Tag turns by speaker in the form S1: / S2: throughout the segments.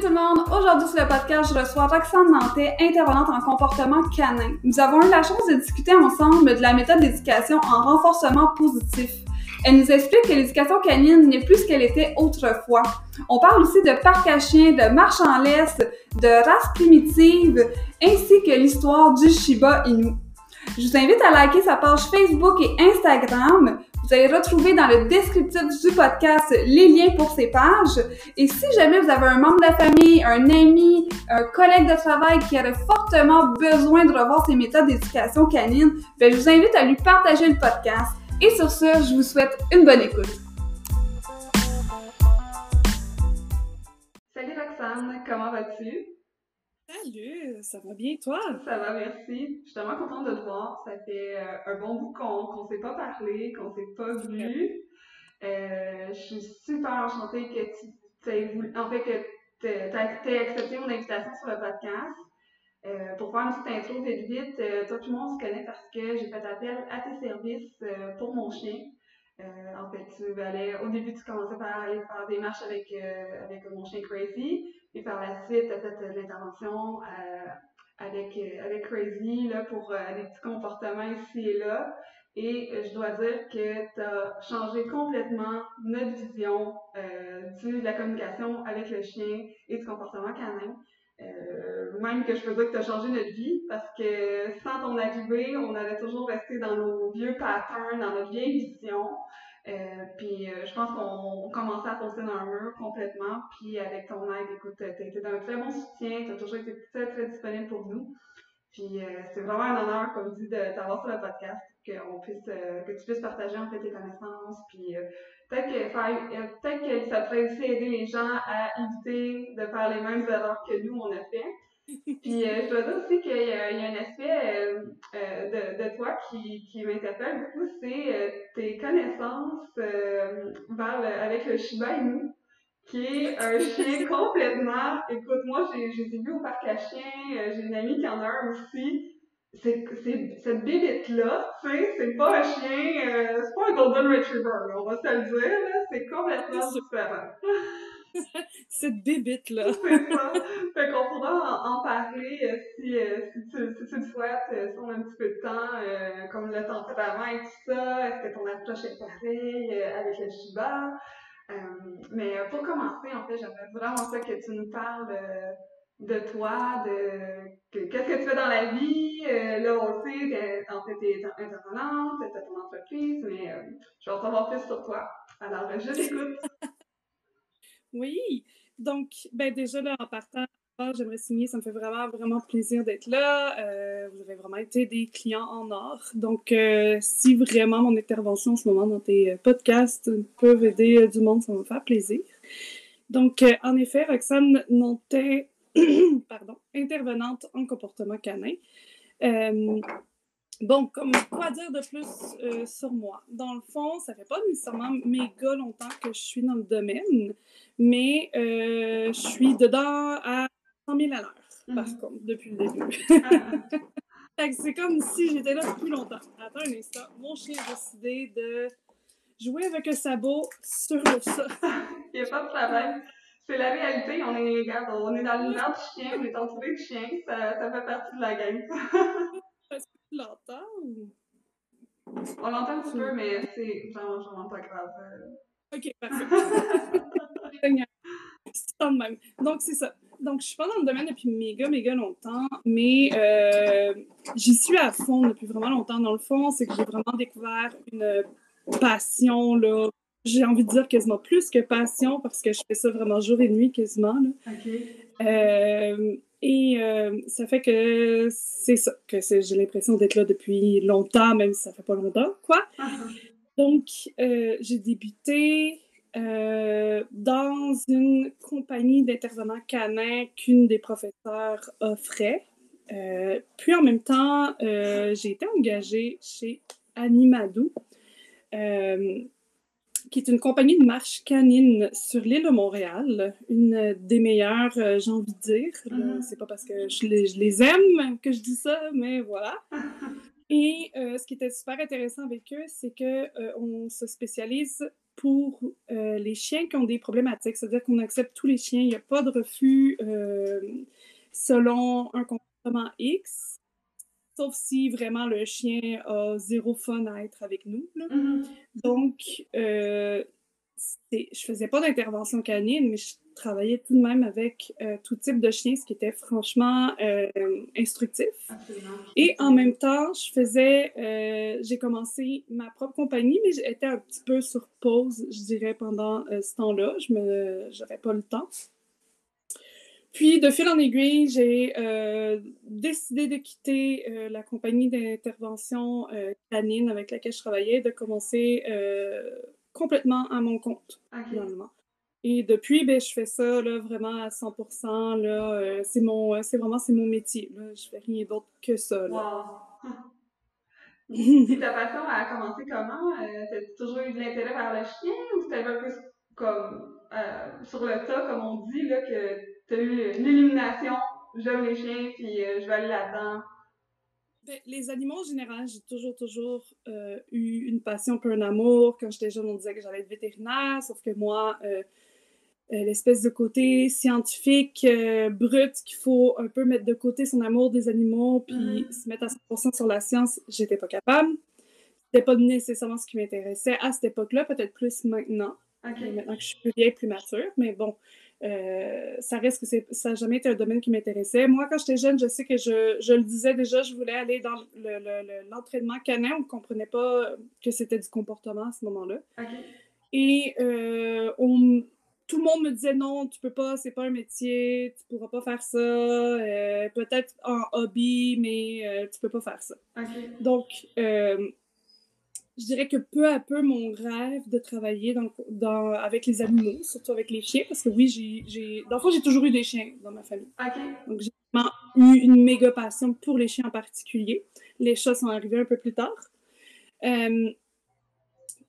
S1: Salut tout le monde! Aujourd'hui sur le podcast, je reçois Roxane Nantais, intervenante en comportement canin. Nous avons eu la chance de discuter ensemble de la méthode d'éducation en renforcement positif. Elle nous explique que l'éducation canine n'est plus ce qu'elle était autrefois. On parle aussi de parc à chiens, de marche en laisse, de race primitive, ainsi que l'histoire du Shiba Inu. Je vous invite à liker sa page Facebook et Instagram. Vous allez retrouver dans le descriptif du podcast les liens pour ces pages. Et si jamais vous avez un membre de la famille, un ami, un collègue de travail qui aurait fortement besoin de revoir ses méthodes d'éducation canine, ben, je vous invite à lui partager le podcast. Et sur ce, je vous souhaite une bonne écoute. Salut Roxane, comment vas-tu?
S2: Salut, ça va bien toi?
S1: Ça va, merci. Je suis tellement contente de te voir. Ça fait euh, un bon bout qu'on ne s'est pas parlé, qu'on s'est pas vu. Euh, je suis super enchantée que tu aies voulu, en fait, que tu aies accepté mon invitation sur le podcast. Euh, pour faire une petite intro vite vite, toi tout le monde se connaît parce que j'ai fait appel à tes services pour mon chien. en fait, tu allais, au début, tu commençais par aller faire des marches avec, avec mon chien Crazy. Et par la suite, tu as fait l'intervention euh, avec, euh, avec Crazy là, pour euh, des petits comportements ici et là. Et je dois dire que tu as changé complètement notre vision de la communication avec le chien et du comportement canin. même que je peux dire que tu as changé notre vie parce que sans ton arrivée, on avait toujours resté dans nos vieux patterns, dans notre vieille vision. Euh, puis euh, je pense qu'on commençait à foncer dans un mur complètement. Puis avec ton aide, écoute, tu as été d'un très bon soutien, tu as toujours été très, très disponible pour nous. Puis euh, c'est vraiment un honneur, comme dit, de t'avoir sur le podcast, puisse, que tu puisses partager tes connaissances. Puis peut-être que, que ça pourrait aussi aider les gens à éviter de faire les mêmes erreurs que nous, on a fait. Puis euh, je dois dire aussi qu'il y, a un aspect euh, euh, de, de, toi qui, qui m'interpelle beaucoup, c'est tes connaissances avec le Shiba Inu, qui est un chien complètement. Écoute, moi, j'ai vu au parc à chiens, j'ai une amie qui en a un aussi. C'est cette bébête-là, tu sais, c'est pas un chien, c'est pas un Golden Retriever, on va se le dire, c'est complètement différent.
S2: Cette bébite-là.
S1: Fait qu'on pourra en, parler euh, si, euh, si, tu, si, tu, le souhaites, euh, si on a un petit peu de temps, comme le tempérament et tout ça. Est-ce que ton approche est pareille avec le Shiba? mais pour commencer, en fait, j'aimerais vraiment ça que tu nous parles de toi, de qu'est-ce que tu fais dans la vie? là, on le sait, en fait, tu es intervenante, tu as ton entreprise, mais je vais en savoir plus sur toi. Alors, je t'écoute.
S2: Oui, donc, ben déjà là, en partant, j'aimerais signer, ça me fait vraiment, vraiment plaisir d'être là. Euh, vous avez vraiment été des clients en or. Donc, euh, si vraiment mon intervention en ce moment dans tes euh, podcasts peuvent aider du monde, ça me faire plaisir. Donc, en effet, Roxane Nantais, pardon, intervenante en comportement canin. Bon, comme quoi dire de plus euh, sur moi? Dans le fond, ça fait pas nécessairement méga longtemps que je suis dans le domaine, mais euh, je suis dedans à 100 000 à l'heure, par mhm. contre, depuis le début. Ah. c'est comme si j'étais là depuis longtemps. Attends un instant, mon chien a décidé de jouer avec un sabot sur le sol.
S1: Il n'y a pas de problème. C'est la réalité, on est, on est dans l'univers du chien, on est entouré de chiens, ça, ça fait partie de la game.
S2: tu l'entends ou...
S1: On l'entend un petit peu, mais c'est vraiment, vraiment pas grave.
S2: Ok, parfait. même. Donc, c'est ça. Donc, je suis pas dans le domaine depuis méga, méga longtemps, mais euh, j'y suis à fond depuis vraiment longtemps. Dans le fond, c'est que j'ai vraiment découvert une passion, là. J'ai envie de dire quasiment plus que passion parce que je fais ça vraiment jour et nuit quasiment. Là.
S1: OK.
S2: Euh, et euh, ça fait que c'est ça, que j'ai l'impression d'être là depuis longtemps, même si ça fait pas longtemps, quoi. Uh-huh. Donc, euh, j'ai débuté euh, dans une compagnie d'intervenants canins qu'une des professeurs offrait. puis en même temps, j'ai été engagée chez Animadou qui est une compagnie de marche canine sur l'île de Montréal, une des meilleures, euh, j'ai envie de dire. Mm-hmm. C'est pas parce que je les, aime que je dis ça, mais voilà. Et euh, ce qui était super intéressant avec eux, c'est que euh, on se spécialise pour les chiens qui ont des problématiques. C'est-à-dire qu'on accepte tous les chiens. Il n'y a pas de refus selon un comportement X, sauf si vraiment le chien a zéro fun à être avec nous.
S1: Mm-hmm.
S2: Donc, euh, je faisais pas d'intervention canine, mais je travaillais tout de même avec euh, tout type de chien, ce qui était franchement euh, instructif. Et en même temps, je faisais, euh, j'ai commencé ma propre compagnie, mais j'étais un petit peu sur pause, je dirais, pendant ce temps-là. Je me, j'avais pas le temps. Puis, de fil en aiguille, j'ai décidé de quitter la compagnie d'intervention canine avec laquelle je travaillais, de commencer complètement à mon compte, finalement. Et depuis, ben, je fais ça là, vraiment à 100 là, euh, c'est mon, euh, c'est vraiment c'est mon métier. Là. Je fais rien d'autre que ça.
S1: Là. Wow. ta passion a commencé comment? Euh, T'as toujours eu de l'intérêt vers le chien ou c'était un peu comme euh, sur le tas, comme on dit, là, que t'as eu une illumination, j'aime les chiens, puis je vais aller là-dedans?
S2: Ben, les animaux en général, j'ai toujours, toujours euh, eu une passion, un peu un amour. Quand j'étais jeune, on disait que j'allais être vétérinaire, sauf que moi, euh, euh, l'espèce de côté scientifique, brut, qu'il faut un peu mettre de côté son amour des animaux, puis mm-hmm. se mettre à 100% sur la science, j'étais pas capable. C'était pas nécessairement ce qui m'intéressait à cette époque-là, peut-être plus maintenant. Maintenant que je suis plus vieille, plus mature, mais bon, euh, ça reste que ça n'a jamais été un domaine qui m'intéressait. Moi, quand j'étais jeune, je sais que je, je, le disais déjà, je voulais aller dans l'entraînement le, canin. On ne comprenait pas que c'était du comportement à ce moment-là. Et euh, on, tout le monde me disait non, tu peux pas, c'est pas un métier, tu pourras pas faire ça. Euh, peut-être en hobby, mais tu peux pas faire ça. Donc, je dirais que peu à peu, mon rêve de travailler dans, dans, avec les animaux, surtout avec les chiens, parce que oui, j'ai. Dans le fond, j'ai toujours eu des chiens dans ma famille. Donc, j'ai vraiment eu une méga passion pour les chiens en particulier. Les chats sont arrivés un peu plus tard. Euh,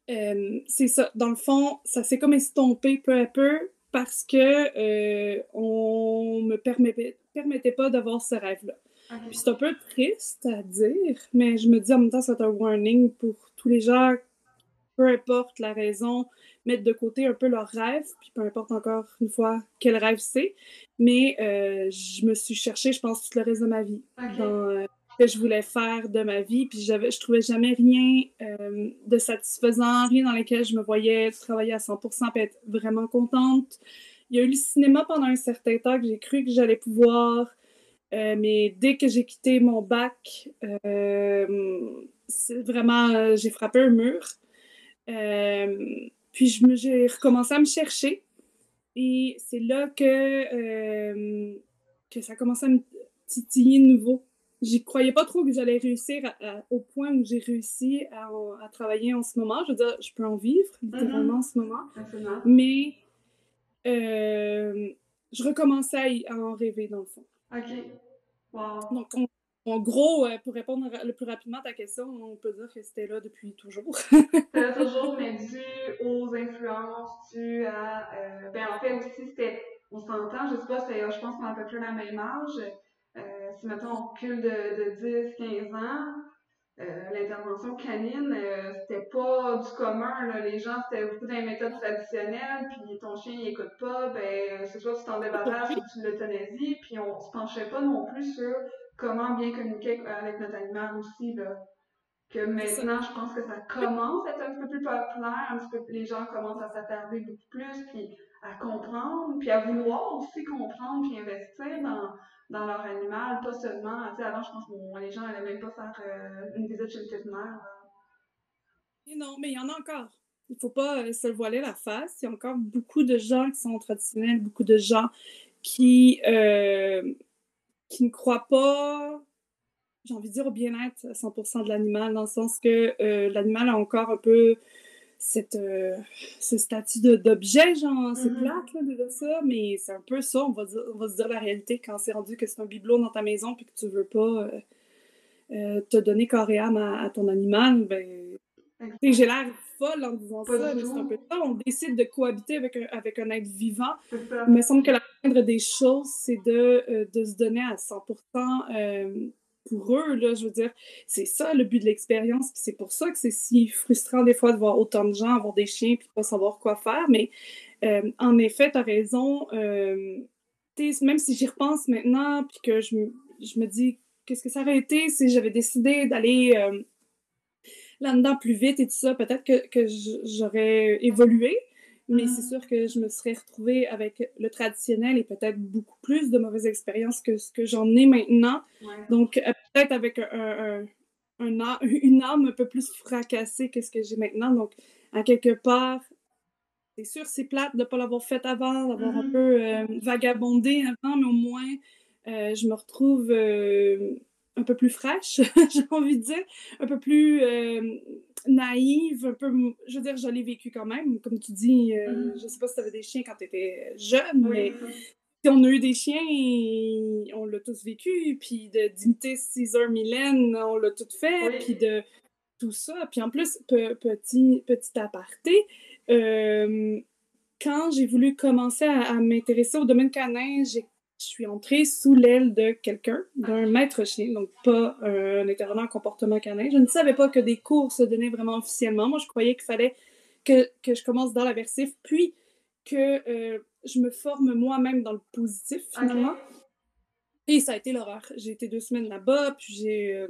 S2: euh, c'est ça. Dans le fond, ça s'est comme estompé peu à peu parce que euh, on me permettait, permettait pas d'avoir ce rêve-là. Puis c'est un peu triste à dire, mais je me dis en même temps, c'est un warning pour tous les gens, peu importe la raison, mettre de côté un peu leurs rêves, puis peu importe encore une fois quel rêve c'est. Mais euh, je me suis cherchée, je pense, tout le reste de ma vie dans euh, ce que je voulais faire de ma vie, puis j'avais, je trouvais jamais rien euh, de satisfaisant, rien dans lequel je me voyais travailler à 100% et être vraiment contente. Il y a eu le cinéma pendant un certain temps que j'ai cru que j'allais pouvoir euh, mais dès que j'ai quitté mon bac, euh, vraiment, euh, j'ai frappé un mur. puis j'ai recommencé à me chercher. Et c'est là que, que ça a commencé à me titiller de nouveau. J'y croyais pas trop que j'allais réussir au point où j'ai réussi à, travailler en ce moment. Je veux dire, je peux en vivre littéralement en ce moment. Mais je recommençais à en rêver dans le fond.
S1: OK. Wow.
S2: Donc, en gros, euh, pour répondre le plus rapidement à ta question, on peut dire que c'était là depuis toujours.
S1: c'était toujours, mais dû aux influences, dû à. Euh, ben, en fait, aussi, c'était. On s'entend, je sais pas, je pense qu'on a à peu près la même âge. Euh, si, mettons, on recule de, de 10, 15 ans, euh, l'intervention canine, euh, c'était pas du commun. Là. Les gens, c'était beaucoup dans les méthodes traditionnelles, puis ton chien, il écoute pas, ben, c'est soit tu t'en débarrasses ou tu l'euthanasies, puis on se penchait pas non plus sur comment bien communiquer avec notre animal aussi. Là. Que maintenant, je pense que ça commence à être un peu plus populaire, un petit peu, les gens commencent à s'attarder beaucoup plus, puis à comprendre, puis à vouloir aussi comprendre, puis investir dans dans leur animal, pas seulement, tu sais, avant, je pense que les gens n'allaient même pas faire euh, une visite chez le vétérinaire.
S2: non, mais il y en a encore. Il ne faut pas euh, se voiler la face. Il y a encore beaucoup de gens qui sont traditionnels, beaucoup de gens qui, euh, qui ne croient pas, j'ai envie de dire, au bien-être à 100% de l'animal, dans le sens que l'animal a encore un peu cette, euh, ce statut d'objet, genre, c'est mm-hmm. plate là, de dire ça, mais c'est un peu ça, on va, dire, on va se dire la réalité quand c'est rendu que c'est un bibelot dans ta maison puis que tu veux pas euh, euh, te donner corps et âme à, ton animal, ben. J'ai l'air folle en disant ça, mais c'est un peu ça. On décide de cohabiter avec un, avec un être vivant. Il me semble que la moindre des choses, c'est de, de se donner à 100% pour eux, là, je veux dire, c'est ça le but de l'expérience, c'est pour ça que c'est si frustrant des fois de voir autant de gens avoir des chiens puis pas savoir quoi faire, mais euh, en effet, tu as raison, euh, même si j'y repense maintenant puis que je, me dis qu'est-ce que ça aurait été si j'avais décidé d'aller euh, là-dedans plus vite et tout ça, peut-être que j'aurais évolué, mais c'est mm-hmm. sûr que je me serais retrouvée avec le traditionnel et peut-être beaucoup plus de mauvaises expériences que ce que j'en ai maintenant. Donc, euh, peut-être avec un, un, une âme un peu plus fracassée que ce que j'ai maintenant. Donc, à quelque part, c'est sûr, c'est plate de ne pas l'avoir fait avant, d'avoir un mm-hmm. peu euh, vagabondé avant, mais au moins, euh, je me retrouve un peu plus fraîche, j'ai envie de dire, un peu plus naïve, un peu. Je veux dire, je l'ai vécu quand même. Comme tu dis, euh, mm-hmm. je sais pas si tu avais des chiens quand tu étais jeune, mais si on a eu des chiens, on l'a tous vécu. Puis d'imiter Caesar Mylène, on l'a tout fait. Puis de tout ça. Puis en plus, petit, petit aparté, euh, quand j'ai voulu commencer à m'intéresser au domaine canin, j'ai je suis entrée sous l'aile de quelqu'un, d'un maître chien, donc pas un intervenant en comportement canin. Je ne savais pas que des cours se donnaient vraiment officiellement. Moi, je croyais qu'il fallait que, que, je commence dans l'aversif, puis que euh, je me forme moi-même dans le positif, finalement. Et ça a été l'horreur. J'ai été deux semaines là-bas, puis j'ai euh,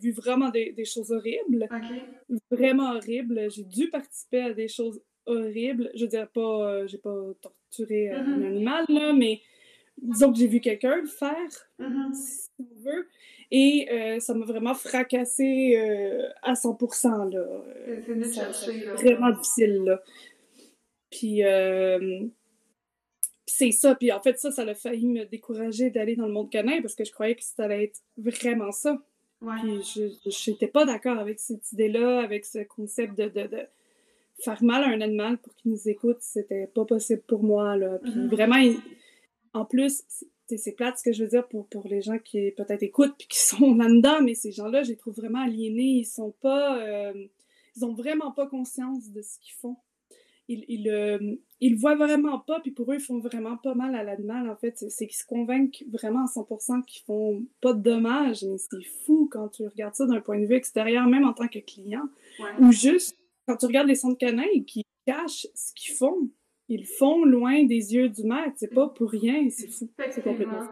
S2: vu vraiment des, des choses horribles. Vraiment horribles. J'ai dû participer à des choses horribles. Je veux dire, pas, euh, j'ai pas torturé un mm-hmm. animal, là, mais disons que j'ai vu quelqu'un le faire, mm-hmm. si on veut, et euh, ça m'a vraiment fracassé euh, à 100%. Là. C'est vraiment difficile. Là. Puis euh, c'est ça. Puis en fait, ça, ça a failli me décourager d'aller dans le monde canin parce que je croyais que ça allait être vraiment ça. Puis je n'étais pas d'accord avec cette idée-là, avec ce concept de, de, de, faire mal à un animal pour qu'il nous écoute. C'était pas possible pour moi. Là. Puis mm-hmm. vraiment, en plus, c'est plate ce que je veux dire pour, pour les gens qui peut-être écoutent puis qui sont là-dedans, mais ces gens-là, je les trouve vraiment aliénés. Ils sont pas. Euh, ils ont vraiment pas conscience de ce qu'ils font. Ils, ils, euh, ils, voient vraiment pas, puis pour eux, ils font vraiment pas mal à l'animal, en fait. C'est qu'ils se convainquent vraiment à 100% qu'ils font pas de dommages, mais c'est fou quand tu regardes ça d'un point de vue extérieur, même en tant que client. Ou juste quand tu regardes les centres canins qui cachent ce qu'ils font ils font loin des yeux du maître. C'est pas pour rien, c'est fou.
S1: Effectivement.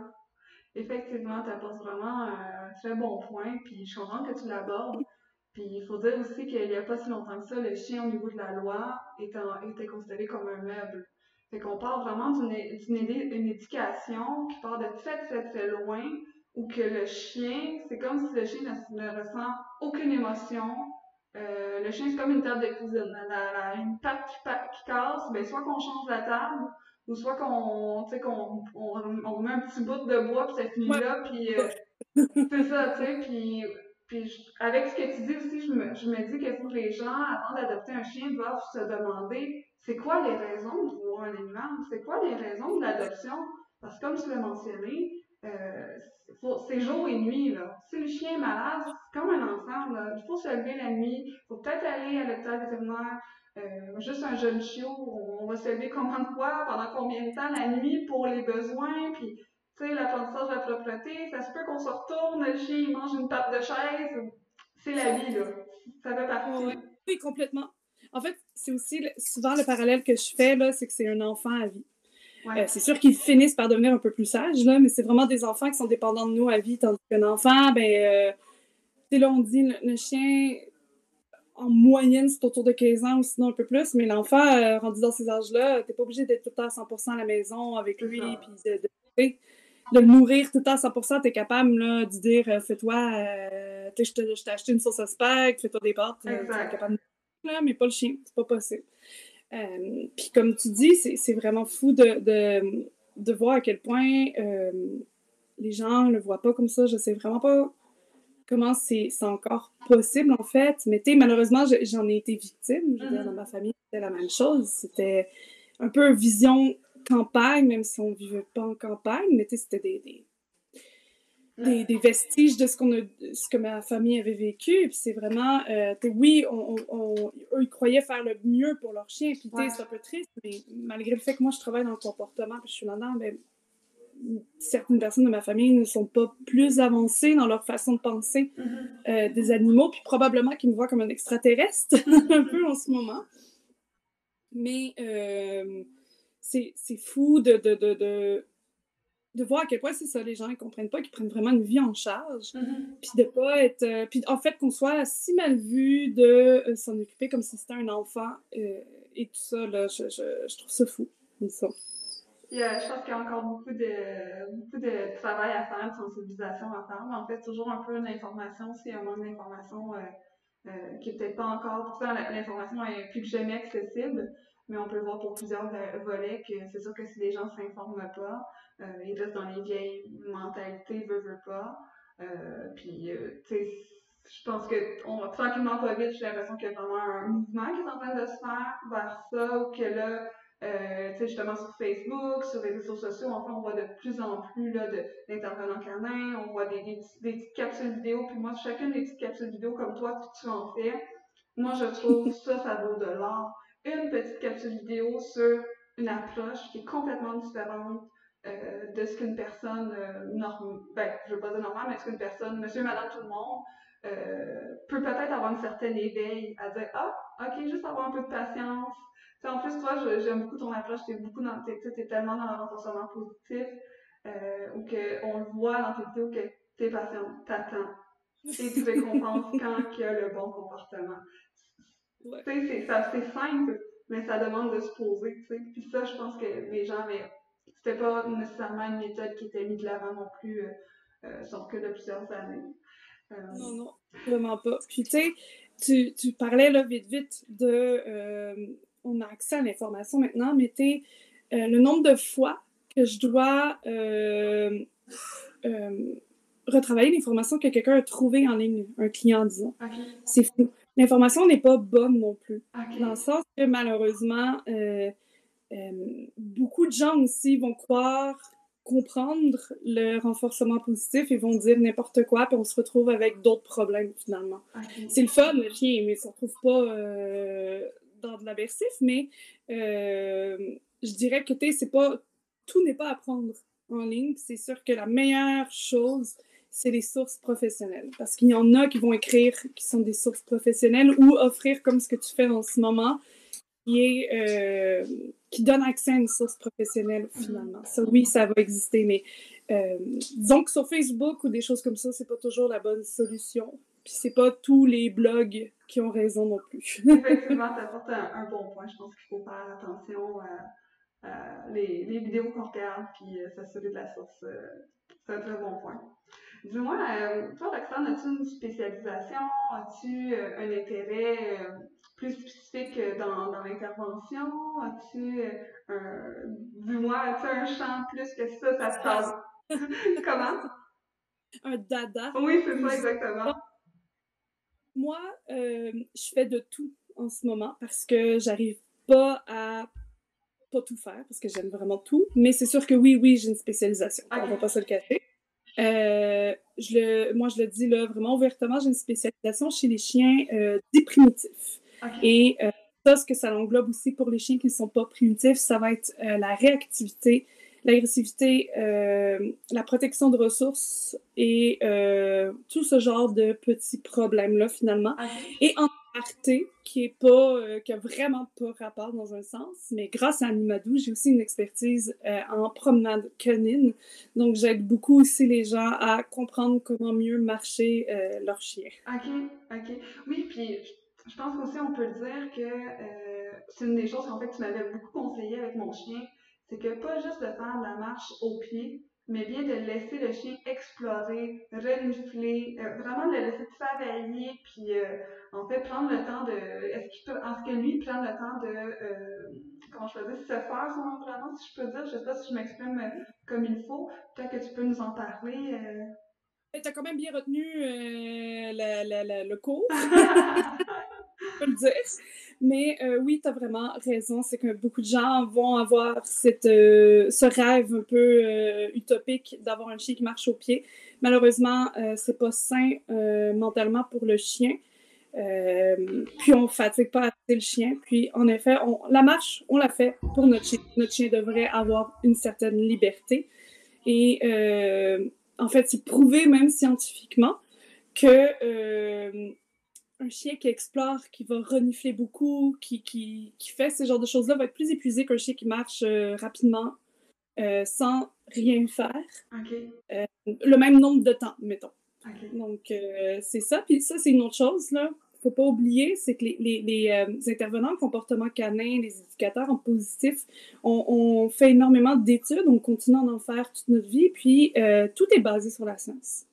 S1: Effectivement, tu apportes vraiment un très bon point, puis je comprends que tu l'abordes. Puis il faut dire aussi qu'il n'y a pas si longtemps que ça, le chien au niveau de la loi était, était considéré comme un meuble. Fait qu'on parle vraiment d'une éducation qui part de très très très loin, où que le chien, c'est comme si le chien ne ressent aucune émotion, euh, le chien, c'est comme une table de cuisine. Une patte qui, casse, ben, soit qu'on change la table, ou soit qu'on, qu'on on, on, met un petit bout de bois, puis ça finit là, puis euh, c'est ça, tu sais, puis, puis avec ce que tu dis aussi, je me, je me dis que pour les gens, avant d'adopter un chien, doivent se demander c'est quoi les raisons de vouloir un animal, c'est quoi les raisons de l'adoption, parce que comme je l'ai mentionné, euh, c'est jour et nuit, là. Si le chien est malade, comme un enfant, là. Il faut se lever la nuit, il faut peut-être aller à l'hôpital vétérinaire. Euh, juste un jeune chiot, on, va se lever comment de quoi, pendant combien de temps la nuit pour les besoins, puis tu sais, l'apprentissage de la propreté, ça se peut qu'on se retourne, le chien il mange une patte de chaise, c'est la vie, là. Ça fait partie.
S2: Oui, complètement. En fait, c'est aussi souvent le parallèle que je fais, là, c'est que c'est un enfant à vie. Euh, c'est sûr qu'ils finissent par devenir un peu plus sages, là, mais c'est vraiment des enfants qui sont dépendants de nous à vie, tandis qu'un enfant, ben, euh, là, on dit le, chien, en moyenne, c'est autour de 15 ans ou sinon un peu plus, mais l'enfant, euh, rendu dans ces âges-là, t'es pas obligé d'être tout le temps à 100% à la maison avec lui, puis de, de, le nourrir tout le temps à 100%, t'es capable là, de dire fais-toi, je t'ai acheté une sauce à spag, fais-toi des pâtes, t'es capable de là, mais pas le chien, c'est pas possible. Euh, puis comme tu dis, c'est vraiment fou de, de, de, voir à quel point euh, les gens ne le voient pas comme ça. Je sais vraiment pas comment c'est encore possible, en fait. Mais tu malheureusement, j'en ai été victime. Je veux dire, dans ma famille, c'était la même chose. C'était un peu vision campagne, même si on vivait pas en campagne, mais tu sais, c'était des, des, des, vestiges de ce, qu'on a, ce que ma famille avait vécu. Puis c'est vraiment, euh, oui, on, on, eux, ils croyaient faire le mieux pour leur chien. Puis c'est un peu triste, mais malgré le fait que moi, je travaille dans le comportement, puis je suis là-dedans, ben, certaines personnes de ma famille ne sont pas plus avancées dans leur façon de penser
S1: Mm-hmm.
S2: euh, des animaux, puis probablement qu'ils me voient comme un extraterrestre un peu en ce moment. Mais euh, c'est c'est fou de, de, de, de, de voir à quel point c'est ça, les gens ne comprennent pas qu'ils prennent vraiment une vie en charge,
S1: Mm-hmm.
S2: puis de pas être... euh, puis en fait, qu'on soit si mal vu de euh, s'en occuper comme si c'était un enfant et tout ça, là, je, je, je trouve ça fou, disons.
S1: Puis, euh, je pense qu'il y a encore beaucoup de, beaucoup de travail à faire, de sensibilisation à faire, mais en fait, toujours un peu d'information, s'il y a manque d'information euh, euh, qui est peut-être pas encore, pourtant l'information est plus que jamais accessible, mais on peut voir pour plusieurs vo- volets que c'est sûr que si les gens s'informent pas, euh, ils restent dans les vieilles mentalités, veulent, veulent pas, euh, puis, euh, tu sais, je pense que on, tranquillement, pas vite, j'ai l'impression qu'il y a vraiment un mouvement qui est en train de se faire vers ça, ou que là, euh, tu sais, justement sur Facebook, sur les réseaux sociaux, enfin, on voit de plus en plus là, d'intervenants canins, on voit des, des, petits- des petites capsules vidéo, puis moi, chacune des petites capsules vidéo comme toi, que tu en fais, moi, je trouve ça, ça vaut de l'or. Une petite capsule vidéo sur une approche qui est complètement différente euh, de ce qu'une personne euh, normale, ben, je veux pas dire normale, mais ce qu'une personne, monsieur, madame, tout le monde, euh, peut peut-être avoir un certain éveil à dire, ah, ok, juste avoir un peu de patience, en plus, toi, j'aime beaucoup ton approche, t'es beaucoup dans, t'es, t'es tellement dans le renforcement positif, euh, ou que on le voit dans tes vidéos que t'es patiente, t'attends, et tu récompenses quand il y a le bon comportement.
S2: Ouais.
S1: Tu sais, c'est, ça, c'est simple, mais ça demande de se poser, tu sais. Puis ça, je pense que les gens avaient, c'était pas nécessairement une méthode qui était mise de l'avant non plus, euh, euh, sur que de plusieurs années. Euh,
S2: Non, non, vraiment pas. Puis tu sais, tu, tu parlais là vite vite de euh, on a accès à l'information maintenant, mais tu sais, euh, le nombre de fois que je dois euh, euh, retravailler l'information que quelqu'un a trouvée en ligne, un client disons, c'est fou. L'information n'est pas bonne non plus. Dans le sens que malheureusement, euh, beaucoup de gens aussi vont croire comprendre le renforcement positif et vont dire n'importe quoi, puis on se retrouve avec d'autres problèmes finalement. C'est le fun, le chien, mais ça ne se retrouve pas euh, dans de l'aversif, mais euh, je dirais que c'est pas tout n'est pas à prendre en ligne. C'est sûr que la meilleure chose, c'est les sources professionnelles. Parce qu'il y en a qui vont écrire qui sont des sources professionnelles ou offrir comme ce que tu fais en ce moment, qui, est, euh, qui donne accès à une source professionnelle finalement. Oui, ça va exister, mais euh, disons que sur Facebook ou des choses comme ça, c'est pas toujours la bonne solution. Puis c'est pas tous les blogs qui ont raison non plus.
S1: Effectivement, tu apportes un, un bon point. Je pense qu'il faut faire attention à, à les, les vidéos qu'on regarde puis euh, s'assurer de la source. c'est un très bon point. Dis-moi, euh, toi, Roxane, as-tu une spécialisation? As-tu euh, un intérêt plus spécifique dans, dans l'intervention? As-tu un. Dis-moi, as-tu un champ plus que ça? Ça te? Comment?
S2: Un dada.
S1: Oui, c'est ça, exactement.
S2: Moi, euh, je fais de tout en ce moment parce que j'arrive pas à pas tout faire parce que j'aime vraiment tout. Mais c'est sûr que oui, oui, j'ai une spécialisation. On va pas se le cacher. Euh, je le, moi, je le dis là vraiment ouvertement, j'ai une spécialisation chez les chiens euh, dits primitifs. Et euh, ça, ce que ça englobe aussi pour les chiens qui ne sont pas primitifs, ça va être euh, la réactivité, l'agressivité, euh, la protection de ressources et euh, tout ce genre de petits problèmes-là, finalement.
S1: Ok.
S2: Et en aparté, qui est pas, euh, qui a vraiment pas rapport dans un sens, mais grâce à Animadou, j'ai aussi une expertise en promenade canine. Donc, j'aide beaucoup aussi les gens à comprendre comment mieux marcher leur chien.
S1: OK, OK. Oui, puis je- pense qu'aussi on peut dire que c'est une des choses qu'en fait tu m'avais beaucoup conseillé avec mon chien, c'est que pas juste de faire de la marche au pied, mais bien de laisser le chien explorer, renifler, euh, vraiment de le laisser travailler, puis euh, en fait prendre le temps de, est-ce qu'il peut, est-ce que lui prenne le temps de, euh, comment je peux dire, se faire son environnement, si je peux dire, je sais pas si je m'exprime euh, comme il faut, peut-être que tu peux nous en parler. euh.
S2: Tu as quand même bien retenu la- la- la- le cours, je peux le dire. Mais euh, oui, tu as vraiment raison. C'est que beaucoup de gens vont avoir cette, euh, ce rêve un peu euh, utopique d'avoir un chien qui marche au pied. Malheureusement, c'est pas sain mentalement pour le chien. Puis on fatigue pas assez le chien. Puis en effet, la marche, on la fait pour notre chien. Notre chien devrait avoir une certaine liberté. Et en fait, c'est prouvé même scientifiquement que un chien qui explore, qui va renifler beaucoup, qui, qui, qui fait ce genre de choses-là, va être plus épuisé qu'un chien qui marche rapidement sans rien faire. le même nombre de temps, mettons. Donc, c'est ça. Puis ça, c'est une autre chose, là faut pas oublier, c'est que les, les, les euh, intervenants en comportement canin, les éducateurs en positif, on, fait énormément d'études, on continue à en faire toute notre vie, puis euh, tout est basé sur la science.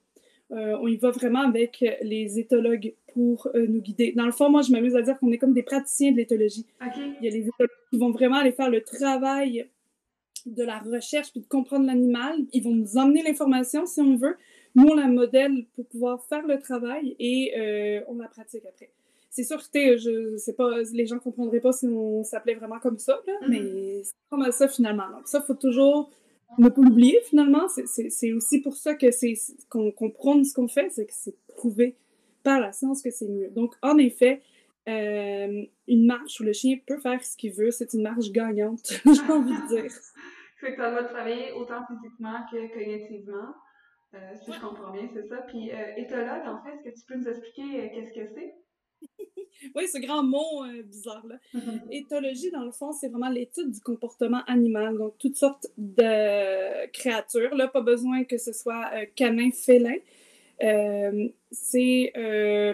S2: Euh, on y va vraiment avec les éthologues pour nous guider. Dans le fond, moi, je m'amuse à dire qu'on est comme des praticiens de l'éthologie. Il y a les éthologues qui vont vraiment aller faire le travail de la recherche puis de comprendre l'animal. Ils vont nous emmener l'information si on veut, nous, on a un modèle pour pouvoir faire le travail et euh, on la pratique après. C'est sûr que, je sais pas, les gens comprendraient pas si on s'appelait vraiment comme ça, mm-hmm. mais c'est comme ça finalement. Donc ça, il faut toujours ne pas l'oublier finalement. C'est aussi pour ça que c'est qu'on comprenne ce qu'on fait, c'est que c'est prouvé par la science que c'est mieux. Donc, en effet, euh, une marche où le chien peut faire ce qu'il veut, c'est une marche gagnante, j'ai envie de dire.
S1: fait que ça va travailler autant physiquement que cognitivement. Euh, si je comprends bien, c'est ça. Puis euh, éthologue, en fait, est-ce que tu peux nous expliquer euh, qu'est-ce que c'est?
S2: oui, ce grand mot bizarre-là. Éthologie, dans le fond, c'est vraiment l'étude du comportement animal, donc toutes sortes de créatures. Là, pas besoin que ce soit canin, félin. c'est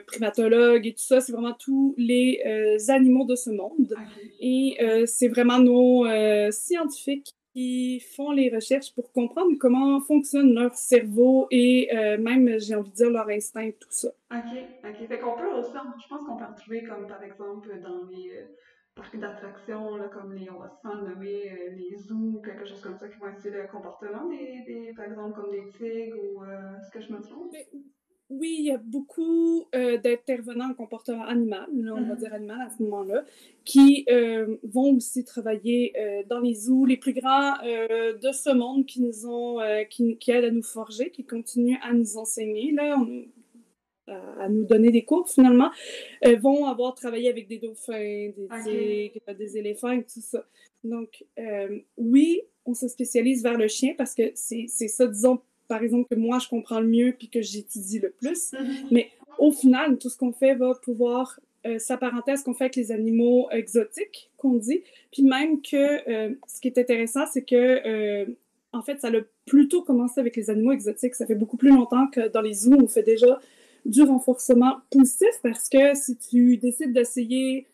S2: primatologue et tout ça, c'est vraiment tous les animaux de ce monde. Et c'est vraiment nos scientifiques qui font les recherches pour comprendre comment fonctionne leur cerveau et euh, même, j'ai envie de dire, leur instinct, tout ça.
S1: OK, OK. Fait qu'on peut aussi, je pense qu'on peut en trouver comme, par exemple, dans les euh, parcs d'attractions, comme les, on va se nommer euh, les zoos, quelque chose comme ça, qui vont étudier le comportement des, des, par exemple, comme des tigres ou, est-ce que je me trompe?
S2: Oui, il y a beaucoup euh, d'intervenants en comportement animal, on va mm-hmm. dire animal à ce moment-là, qui euh, vont aussi travailler euh, dans les zoos, les plus grands de ce monde qui nous ont, qui, qui, aident à nous forger, qui continuent à nous enseigner, là, à, nous donner des cours finalement, vont avoir travaillé avec des dauphins, des tigres, des éléphants et tout ça. Donc, oui, on se spécialise vers le chien parce que c'est ça, disons, par exemple, que moi, je comprends le mieux puis que j'étudie le plus. Mhm. Mais au final, tout ce qu'on fait va pouvoir euh, s'apparenter à ce qu'on fait avec les animaux exotiques, qu'on dit. Puis même que euh, ce qui est intéressant, c'est que, euh, en fait, ça a plutôt commencé avec les animaux exotiques. Ça fait beaucoup plus longtemps que dans les zoos, on fait déjà du renforcement positif parce que si tu décides d'essayer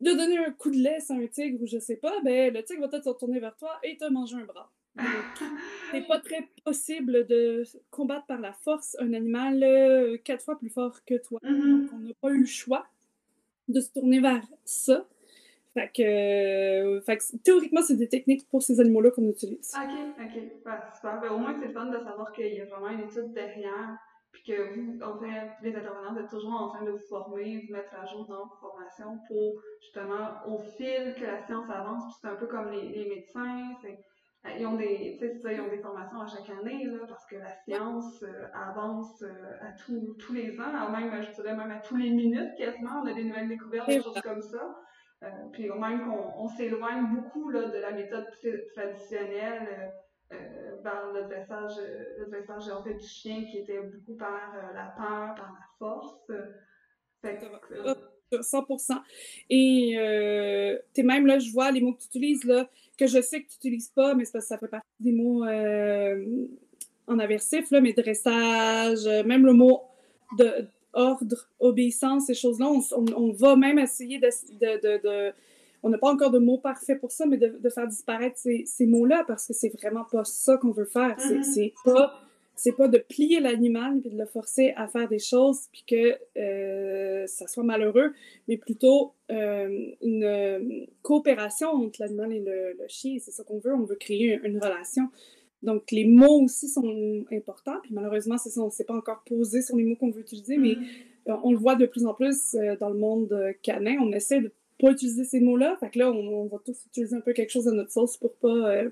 S2: de donner un coup de laisse à un tigre ou je sais pas, ben le tigre va peut-être se retourner vers toi et te manger un bras. C'est pas très possible de combattre par la force un animal euh, quatre fois plus fort que toi. Mm-hmm. Donc, on n'a pas eu le choix de se tourner vers ça. Fait que, euh, fait que théoriquement, c'est des techniques pour ces animaux-là qu'on utilise.
S1: Ok, ok. super. Ben, au moins, c'est fun de savoir qu'il y a vraiment une étude derrière puis que vous, en fait, les intervenants, vous êtes toujours en train de vous former, vous mettre à jour dans vos formations pour, justement, au fil que la science avance, puis c'est un peu comme les, les médecins, c'est ils ont des, ça, ils ont des formations à chaque année, là, parce que la science euh, avance euh, à tous les ans, même, je dirais même à tous les minutes quasiment, on a des nouvelles découvertes, des choses comme ça. puis même qu'on on, s'éloigne beaucoup là, de la méthode traditionnelle vers le dressage, le dressage en fait, du chien qui était beaucoup par la peur, par la force. Fait que,
S2: 100%. Et euh, es même là, je vois les mots que tu utilises là, que je sais que tu n'utilises pas, mais c'est parce que ça fait partie des mots euh, en aversif, là, mais dressage, euh, même le mot de ordre, obéissance, ces choses-là, on, va même essayer de, de, de, on n'a pas encore de mots parfaits pour ça, mais de, faire disparaître ces, ces mots-là parce que c'est vraiment pas ça qu'on veut faire. C'est mm-hmm. pas c'est pas de plier l'animal puis de le forcer à faire des choses puis que euh, ça soit malheureux, mais plutôt euh, une coopération entre l'animal et le, chien. C'est ça qu'on veut. On veut créer une, relation. Donc, les mots aussi sont importants. Puis malheureusement, c'est ça, on ne s'est pas encore posé sur les mots qu'on veut utiliser, mais mm-hmm. euh, on le voit de plus en plus dans le monde canin. On essaie de pas utiliser ces mots-là. Fait que là, on, va tous utiliser un peu quelque chose de notre sauce pour pas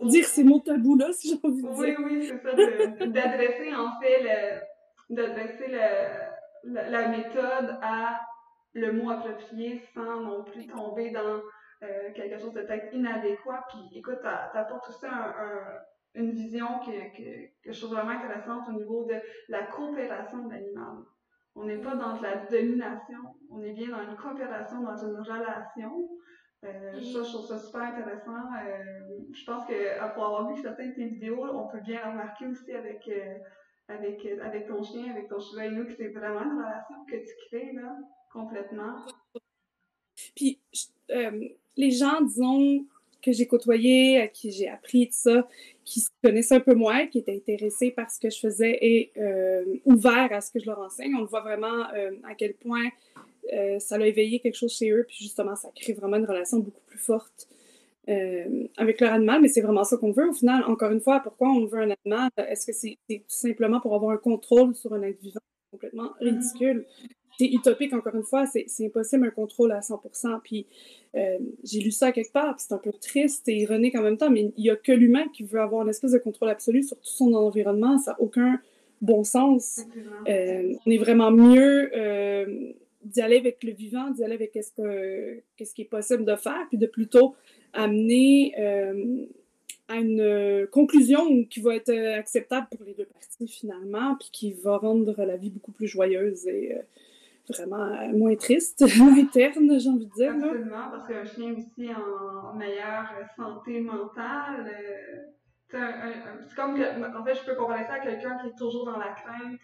S2: dire ces mots tabous-là, si j'ai envie de
S1: dire. Oui, oui, c'est ça, d'adresser en fait le, d'adresser le, la, méthode à le mot approprié sans non plus tomber dans euh, quelque chose de peut-être inadéquat. Puis écoute, t'apportes aussi un, une vision que, que, que, je trouve vraiment intéressante au niveau de la coopération de l'animal. On n'est pas dans de la domination, on est bien dans une coopération, dans une relation. Euh, ça, je trouve ça super intéressant. Euh, je pense que pour avoir vu certaines de tes vidéos, on peut bien remarquer aussi avec, euh, avec, avec ton chien, avec ton cheval que c'est vraiment une relation que tu crées là, complètement.
S2: Puis les gens, disons, que j'ai côtoyés, à qui j'ai appris tout ça, qui se connaissaient un peu moins, qui étaient intéressés par ce que je faisais et euh, ouverts à ce que je leur enseigne. On voit vraiment euh, à quel point euh, ça a éveillé quelque chose chez eux, puis justement, ça crée vraiment une relation beaucoup plus forte avec leur animal, mais c'est vraiment ça qu'on veut au final. Encore une fois, pourquoi on veut un animal? Est-ce que c'est tout simplement pour avoir un contrôle sur un être vivant? complètement ridicule c'est utopique, encore une fois, c'est impossible un contrôle à 100%. Puis euh, j'ai lu ça quelque part, c'est un peu triste et ironique en même temps, mais il n'y a que l'humain qui veut avoir une espèce de contrôle absolu sur tout son environnement. Ça n'a aucun bon sens. Euh, on est vraiment mieux euh, d'y aller avec le vivant, d'y aller avec que, qu'est-ce qui est possible de faire, puis de plutôt amener à une conclusion qui va être acceptable pour les deux parties finalement, puis qui va rendre la vie beaucoup plus joyeuse et vraiment euh, moins triste, moins terne, j'ai envie de dire.
S1: Absolument, parce qu'un chien aussi en meilleure santé mentale. Euh, c'est comme que, en fait, je peux comparer ça à quelqu'un qui est toujours dans la crainte,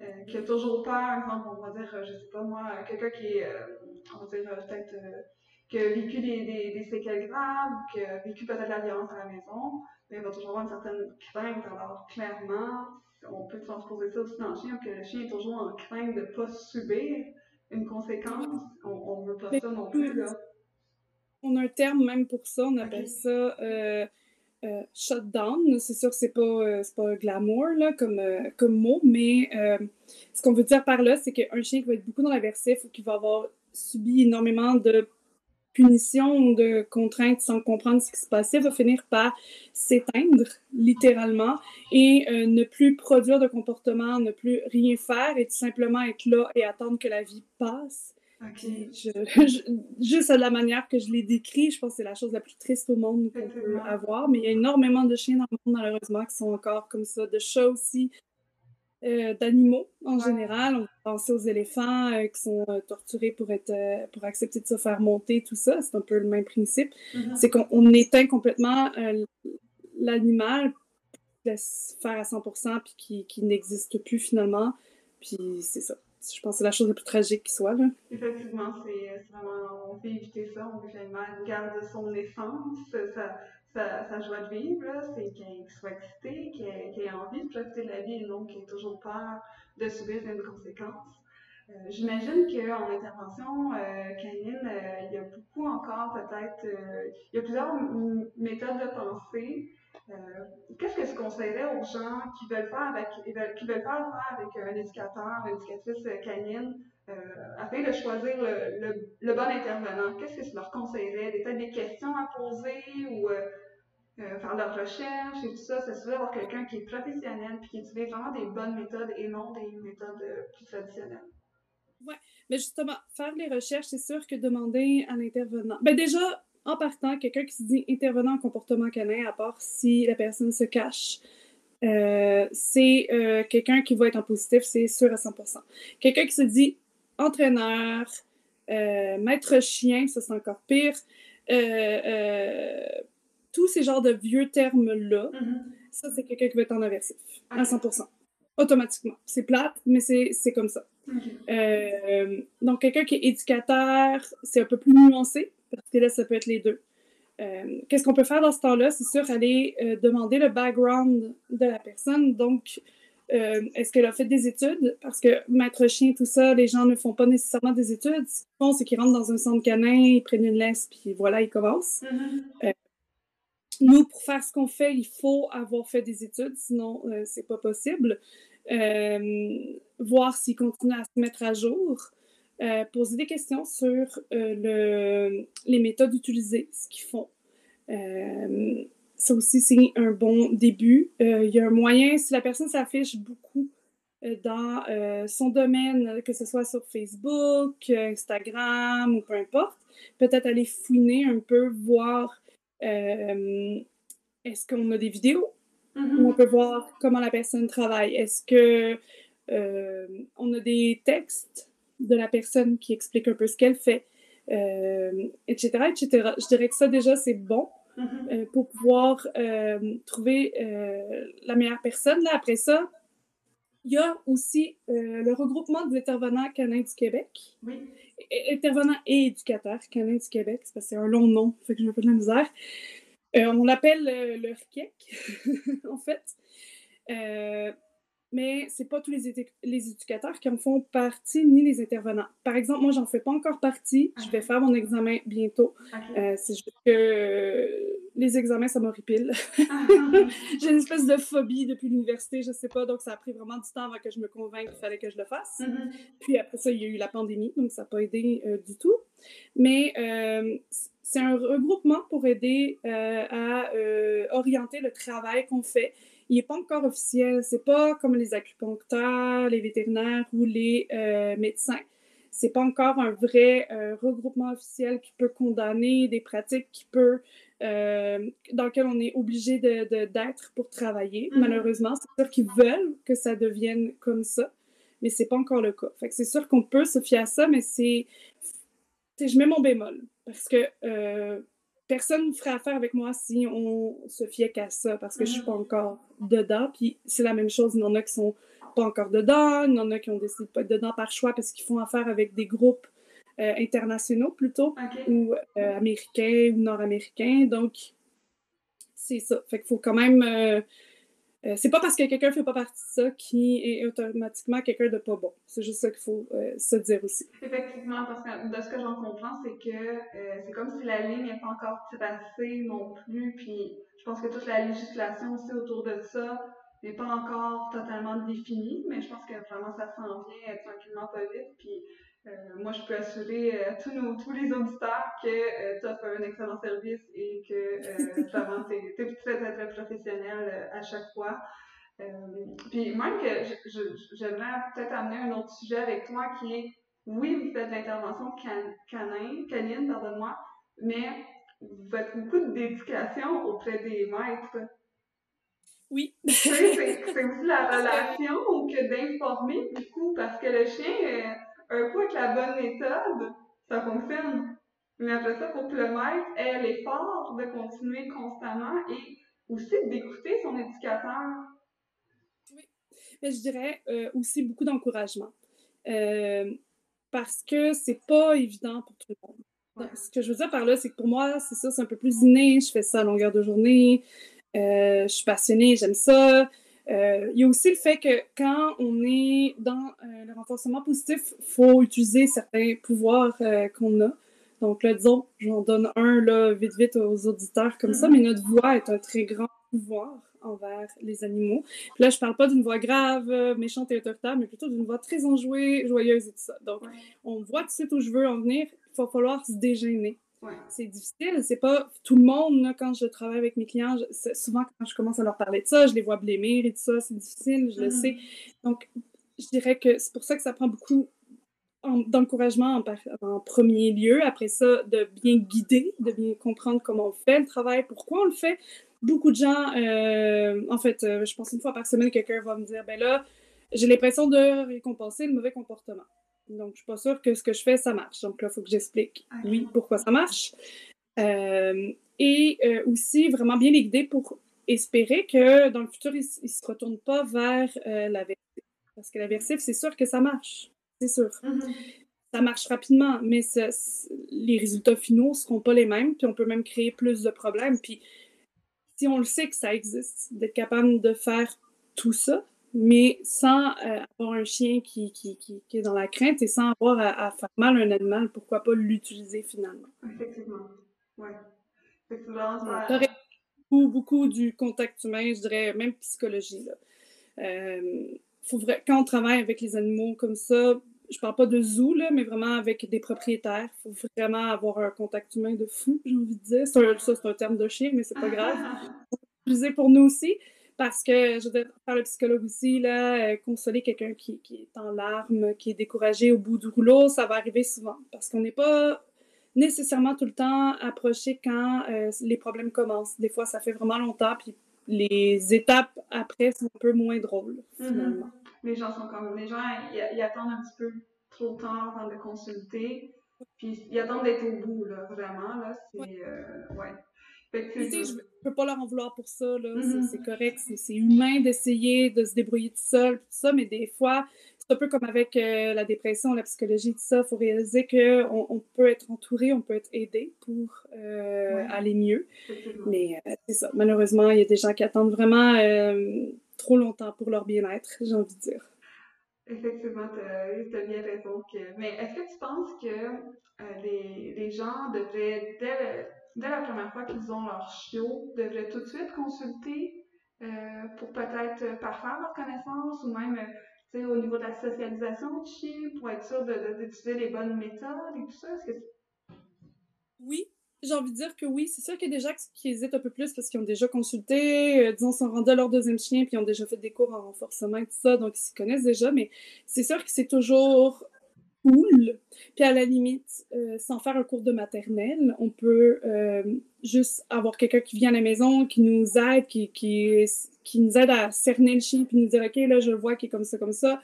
S1: euh, qui a toujours peur, exemple, on va dire, je sais pas moi, quelqu'un qui est, on va dire, peut-être, qui a vécu des, des, des séquelles graves, qui a vécu peut-être la violence à la maison, mais il va toujours avoir une certaine crainte. Alors, clairement, on peut transposer ça aussi dans le chien, que le chien est toujours en crainte de ne pas subir une conséquence. On ne veut pas ça non plus, là.
S2: On a un terme même pour ça, on appelle ça euh, euh, shutdown. C'est sûr c'est pas, euh, pas glamour là, comme, comme mot, mais ce qu'on veut dire par là, c'est qu'un chien qui va être beaucoup dans l'aversif ou qui va avoir subi énormément de punition ou de contraintes sans comprendre ce qui se passait va finir par s'éteindre littéralement et euh, ne plus produire de comportement, ne plus rien faire et tout simplement être là et attendre que la vie passe. Juste à la manière que je l'ai décrit, je pense que c'est la chose la plus triste au monde qu'on peut avoir. Mais il y a énormément de chiens dans le monde, malheureusement, qui sont encore comme ça, de chats aussi, euh, d'animaux en général. On va penser aux éléphants euh, qui sont euh, torturés pour, être, pour accepter de se faire monter, tout ça. C'est un peu le même principe. Mm-hmm. C'est qu'on éteint complètement l'animal, laisse faire à 100%, puis qui, qui n'existe plus finalement. Puis c'est ça. Je pense que c'est la chose la plus tragique qui soit. Là.
S1: Effectivement, c'est vraiment. On fait éviter ça. On veut que garde son essence. Ça, sa, joie de vivre, c'est qu'il soit excité, qu'il ait, envie de profiter de la vie et non qu'il ait toujours peur de subir une conséquence. Euh, J'imagine qu'en intervention euh, canine, euh, il y a beaucoup encore peut-être, euh, il y a plusieurs méthodes de pensée. Qu'est-ce que tu conseillerais aux gens qui veulent faire avec, qui veulent faire avec un éducateur, une éducatrice canine, afin de choisir le, bon intervenant? Qu'est-ce que tu leur conseillerais? Des questions à poser ou euh, faire la recherche et tout ça, c'est d'avoir quelqu'un qui est professionnel puis qui utilise vraiment des bonnes méthodes et non des méthodes euh, plus traditionnelles.
S2: Oui, mais justement, faire les recherches, c'est sûr que demander à l'intervenant. Ben déjà, en partant, quelqu'un qui se dit intervenant en comportement canin, à part si la personne se cache, euh, c'est quelqu'un qui va être en positif, c'est sûr à 100%. Quelqu'un qui se dit entraîneur, maître chien, ça c'est encore pire tous ces genres de vieux termes-là, mm-hmm. ça, c'est quelqu'un qui va être en aversif, à 100%. Automatiquement. C'est plate, mais c'est comme ça. Euh, donc, quelqu'un qui est éducateur, c'est un peu plus nuancé, parce que là, ça peut être les deux. Euh, qu'est-ce qu'on peut faire dans ce temps-là? C'est sûr, aller euh, demander le background de la personne. Donc, est-ce qu'elle a fait des études? Parce que maître chien, tout ça, les gens ne font pas nécessairement des études. Ce qu'ils font, c'est qu'ils rentrent dans un centre canin, ils prennent une laisse, puis voilà, ils commencent. Mm-hmm nous, pour faire ce qu'on fait, il faut avoir fait des études, sinon euh, c'est pas possible. Euh, voir s'ils continuent à se mettre à jour. Euh, poser des questions sur le, les méthodes utilisées, ce qu'ils font. ça aussi, c'est un bon début. Il y a un moyen, si la personne s'affiche beaucoup dans son domaine, que ce soit sur Facebook, Instagram ou peu importe, peut-être aller fouiner un peu, voir euh, est-ce qu'on a des vidéos? mm-hmm. où on peut voir comment la personne travaille. Est-ce que euh, on a des textes? De la personne qui expliquent un peu ce qu'elle fait, etc., etc. Je dirais que ça, déjà, c'est bon. Mm-hmm. pour pouvoir trouver la meilleure personne. Là, après ça, il y a aussi le regroupement des intervenants canadiens du Québec.
S1: Oui
S2: intervenant et éducateur canadien du Québec, c'est parce que c'est un long nom, fait que j'ai un peu de la misère. Euh, on l'appelle euh, le RKEC, en fait. Euh, mais c'est pas tous les, les, éducateurs qui en font partie, ni les intervenants. Par exemple, moi, j'en fais pas encore partie. Je vais faire mon examen bientôt. Euh, c'est juste que les examens, ça m'horripile. J'ai une espèce de phobie depuis l'université, je sais pas, donc ça a pris vraiment du temps avant que je me convainque qu'il fallait que je le fasse.
S1: Mm-hmm.
S2: Puis après ça, il y a eu la pandémie, donc ça n'a pas aidé euh, du tout. Mais euh, c'est un regroupement pour aider à orienter le travail qu'on fait il n'est pas encore officiel. C'est pas comme les acupuncteurs, les vétérinaires ou les euh, médecins. C'est pas encore un vrai euh, regroupement officiel qui peut condamner des pratiques qui peut, euh, dans lesquelles on est obligé d'être de, pour travailler. Mm-hmm. Malheureusement, c'est sûr qu'ils veulent que ça devienne comme ça, mais c'est pas encore le cas. Fait que c'est sûr qu'on peut se fier à ça, mais c'est. Je mets mon bémol parce que personne ne ferait affaire avec moi si on se fiait qu'à ça, parce que je suis pas encore dedans. Puis c'est la même chose, il y en a qui sont pas encore dedans, il y en a qui ont décidé de pas être dedans par choix parce qu'ils font affaire avec des groupes euh, internationaux plutôt, ou euh, américains ou nord-américains. Donc, c'est ça. Fait qu'il faut quand même euh, c'est pas parce que quelqu'un fait pas partie de ça qui est automatiquement quelqu'un de pas bon. C'est juste ça qu'il faut euh, se dire aussi.
S1: Effectivement, parce que de ce que j'en comprends, c'est que euh, c'est comme si la ligne n'est pas encore tracée non plus. Puis je pense que toute la législation aussi autour de ça n'est pas encore totalement définie, mais je pense que vraiment ça s'en vient tranquillement pas vite. Puis moi, je peux assurer euh, tous, nos, tous les auditeurs que euh, tu offres un excellent service et que vraiment, tu es, très, très, très professionnel à chaque fois. puis même que j'aimerais peut-être amener un autre sujet avec toi qui est, oui, vous faites l'intervention can, canine, canine, pardonne-moi, mais vous faites beaucoup d'éducation auprès des maîtres.
S2: Oui.
S1: c'est aussi la relation ou que d'informer, du coup, parce que le chien un coup avec la bonne méthode, ça fonctionne. Mais après ça, pour que le maître ait l'effort de continuer constamment et aussi d'écouter son éducateur.
S2: Oui. Mais je dirais euh, aussi beaucoup d'encouragement. Euh, parce que c'est pas évident pour tout le monde. Ce que je veux dire par là, c'est que pour moi, c'est ça, c'est un peu plus inné. Je fais ça à longueur de journée. Euh, je suis passionnée, j'aime ça. Euh, il y a aussi le fait que quand on est dans euh, le renforcement positif, il faut utiliser certains pouvoirs euh, qu'on a. Donc là, disons, j'en donne un là, vite vite aux auditeurs comme ça, mm-hmm. mais notre voix est un très grand pouvoir envers les animaux. Puis là, je parle pas d'une voix grave, méchante et autoritaire, mais plutôt d'une voix très enjouée, joyeuse et tout ça. Donc, on voit tout de suite où je veux en venir. Il va falloir se C'est difficile. C'est pas tout le monde, quand je travaille avec mes clients, souvent quand je commence à leur parler de ça, je les vois blêmir et tout ça. C'est difficile, je le mm-hmm. sais. Donc, je dirais que c'est pour ça que ça prend beaucoup d'encouragement en, premier lieu. Après ça, de bien guider, de bien comprendre comment on fait le travail, pourquoi on le fait. Beaucoup de gens, euh, en fait, euh, je pense une fois par semaine, quelqu'un va me dire, ben là, j'ai l'impression de récompenser le mauvais comportement. Donc, je suis pas sûre que ce que je fais, ça marche. Donc là, il faut que j'explique, oui, pourquoi ça marche. Euh, et euh, aussi, vraiment bien les guider pour espérer que dans le futur, ils ne se retournent pas vers euh, l'aversif. Parce que l'aversif, c'est sûr que ça marche. C'est sûr.
S1: Mm-hmm.
S2: Ça marche rapidement, mais les résultats finaux ne seront pas les mêmes. Puis on peut même créer plus de problèmes. Puis si on le sait que ça existe, d'être capable de faire tout ça, mais sans euh, avoir un chien qui, qui, qui, est dans la crainte et sans avoir à, faire mal à un animal, pourquoi pas l'utiliser finalement?
S1: Effectivement. Oui. Effectivement.
S2: beaucoup, beaucoup du contact humain, je dirais, même psychologie. Là. Euh, faut quand on travaille avec les animaux comme ça, je parle pas de zoo, là, mais vraiment avec des propriétaires, il faut vraiment avoir un contact humain de fou, j'ai envie de dire. ça, c'est un terme de chien, mais c'est pas grave. utiliser pour nous aussi. Parce que je veux faire le psychologue aussi, là, euh, consoler quelqu'un qui, qui, est en larmes, qui est découragé au bout du rouleau, ça va arriver souvent. Parce qu'on n'est pas nécessairement tout le temps approché quand euh, les problèmes commencent. Des fois, ça fait vraiment longtemps, puis les étapes après sont un peu moins drôles,
S1: Mhm.
S2: finalement.
S1: Les gens sont comme. Les gens, ils, attendent un petit peu trop tard avant de consulter. Puis ils attendent d'être au bout, là, vraiment. Là, c'est. euh, ouais.
S2: Tu sais,
S1: c'est.
S2: je ne peux pas leur en vouloir pour ça, là. C'est-
S1: Mhm.
S2: C'est correct, c'est c'est humain d'essayer de se débrouiller tout seul, tout ça, mais des fois, c'est un peu comme avec euh, la dépression, la psychologie, tout ça. Il faut réaliser qu'on on peut être entouré, on peut être aidé pour euh,
S1: Ouais.
S2: aller mieux. Mais euh, c'est ça. Malheureusement, il y a des gens qui attendent vraiment euh, trop longtemps pour leur bien-être, j'ai envie de dire.
S1: Effectivement, tu as, bien raison. Que... Mais est-ce que tu penses que euh, les, les gens devraient, dès, le- dès la première fois qu'ils ont leur chiot, devraient tout de suite consulter euh, pour peut-être parfaire leur connaissance ou même euh, au niveau de la socialisation du chien pour être sûr de- de- d'utiliser les bonnes méthodes et tout ça? Que
S2: Oui, j'ai envie de dire que oui. C'est sûr qu'il y a des gens qui hésitent un peu plus parce qu'ils ont déjà consulté, euh, disons, sont rendus à leur deuxième chien, puis ils ont déjà fait des cours en renforcement et tout ça, donc ils s'y connaissent déjà, mais c'est sûr que c'est toujours cool. Puis à la limite, euh, sans faire un cours de maternelle, on peut euh, juste avoir quelqu'un qui vient à la maison, qui nous aide, qui, qui, qui nous aide à cerner le chien, puis nous dire, OK, là, je le vois qui est comme ça, comme ça.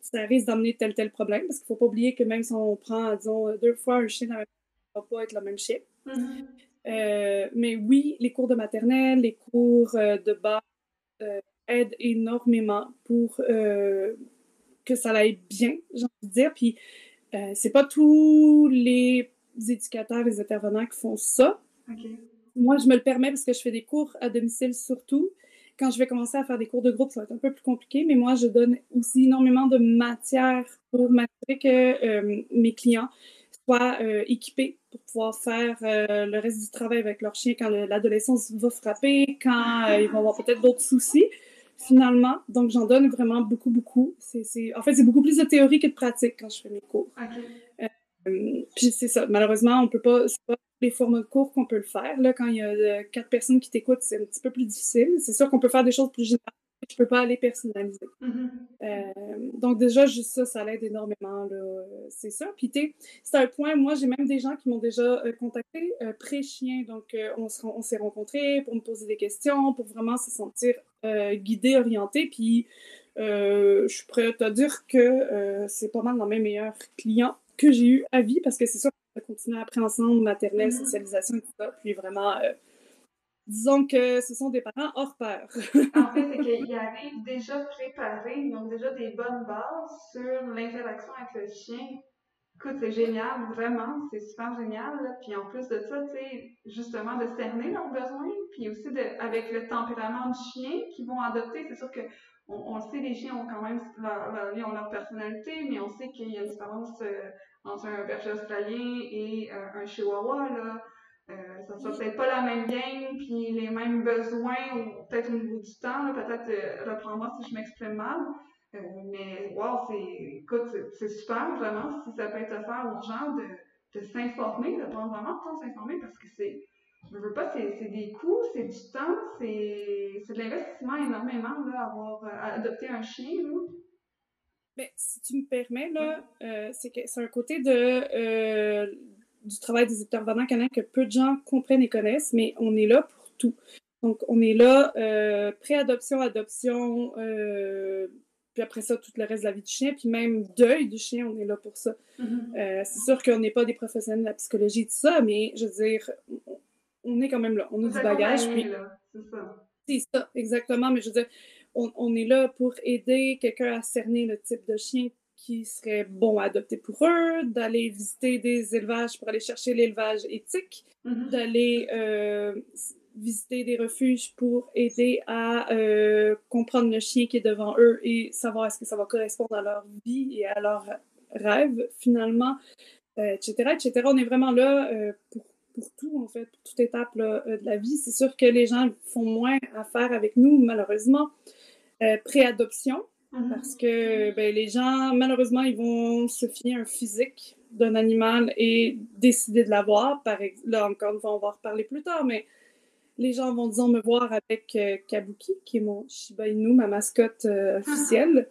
S2: Ça risque d'amener tel, tel problème, parce qu'il ne faut pas oublier que même si on prend, disons, deux fois un chien dans la va pas être le même chien.
S1: Mhm.
S2: Euh, mais oui, les cours de maternelle, les cours de base euh, aident énormément pour que ça aille bien, j'ai envie de dire. Puis, euh, c'est pas tous les éducateurs, les intervenants qui font ça. Moi, je me le permets parce que je fais des cours à domicile surtout. Quand je vais commencer à faire des cours de groupe, ça va être un peu plus compliqué, mais moi, je donne aussi énormément de matière pour m'assurer que euh, mes clients soient euh, équipés pour pouvoir faire euh, le reste du travail avec leur chien quand le- l'adolescence va frapper, quand ils vont avoir peut-être d'autres soucis, finalement. Donc, j'en donne vraiment beaucoup, beaucoup. C'est, c'est- En fait, c'est beaucoup plus de théorie que de pratique quand je fais mes cours. Euh, puis c'est ça, malheureusement, on peut pas, c'est pas les formats de cours qu'on peut le faire. Là, quand il y a euh, quatre personnes qui t'écoutent, c'est un petit peu plus difficile. C'est sûr qu'on peut faire des choses plus générales, mais je peux pas aller personnaliser.
S1: Mhm.
S2: Euh, donc déjà, juste ça, ça l'aide énormément, c'est ça. Puis c'est un point, moi, j'ai même des gens qui m'ont déjà contacté pré-chien. Donc, on s'est rencontrés pour me poser des questions, pour vraiment se sentir euh, guidé, orienté. Puis euh, je suis prête à dire que euh, c'est pas mal dans mes meilleurs clients que j'ai eu à vie, parce que c'est sûr qu'on va continuer après ensemble, maternelle,
S1: Mhm.
S2: socialisation et tout ça. Puis vraiment, euh, disons que ce sont des parents hors pair.
S1: En fait, c'est qu'ils arrivent déjà préparés, ils ont déjà des bonnes bases sur l'interaction avec le chien. Écoute, c'est génial, vraiment, c'est super génial. Puis en plus de ça, tu sais, justement, de cerner leurs besoins, puis aussi de, avec le tempérament du chien qu'ils vont adopter. C'est sûr que on, le sait, les chiens ont quand même leur, ont leur personnalité, mais on sait qu'il y a une différence euh, entre un berger australien et euh, un chihuahua, là. Euh, ça sera peut-être pas la même game, puis les mêmes besoins, ou peut-être au niveau du temps, peut-être reprends-moi si je m'exprime mal. Euh, mais wow, c'est écoute, c'est- super vraiment si ça peut être offert aux gens de, de s'informer, de prendre vraiment le temps de s'informer parce que c'est. Je veux pas, c'est c'est des coûts, c'est du temps, c'est c'est de l'investissement énormément là, avoir euh, à adopter un chien. Là.
S2: Ben, si tu me permets, là, euh, c'est que c'est un côté de, euh, du travail des intervenants canadiens que peu de gens comprennent et connaissent, mais on est là pour tout. Donc, on est là, euh, pré-adoption, adoption, euh, puis après ça, tout le reste de la vie du chien, puis même deuil du chien, on est là pour ça. Euh, c'est sûr qu'on n'est pas des professionnels de la psychologie et tout ça, mais je veux dire, on- est quand même là. On a du bagage. Puis
S1: c'est ça.
S2: ça, exactement. Mais je veux dire, on, on est là pour aider quelqu'un à cerner le type de chien qui serait bon à adopter pour eux, d'aller visiter des élevages pour aller chercher l'élevage éthique,
S1: Mhm.
S2: d'aller euh, visiter des refuges pour aider à euh, comprendre le chien qui est devant eux et savoir est-ce que ça va correspondre à leur vie et à leurs rêves finalement, euh, etc., etc. On est vraiment là euh, pour, pour tout, en fait, pour toute étape là, de la vie. C'est sûr que les gens font moins affaire avec nous, malheureusement, pré-adoption,
S1: Mhm.
S2: parce que ben, les gens, malheureusement, ils vont se fier à un physique d'un animal et décider de l'avoir. Par ex- Là, encore une fois, on va en reparler plus tard, mais les gens vont, disons, me voir avec euh, Kabuki, qui est mon Shiba Inu, ma mascotte euh, officielle.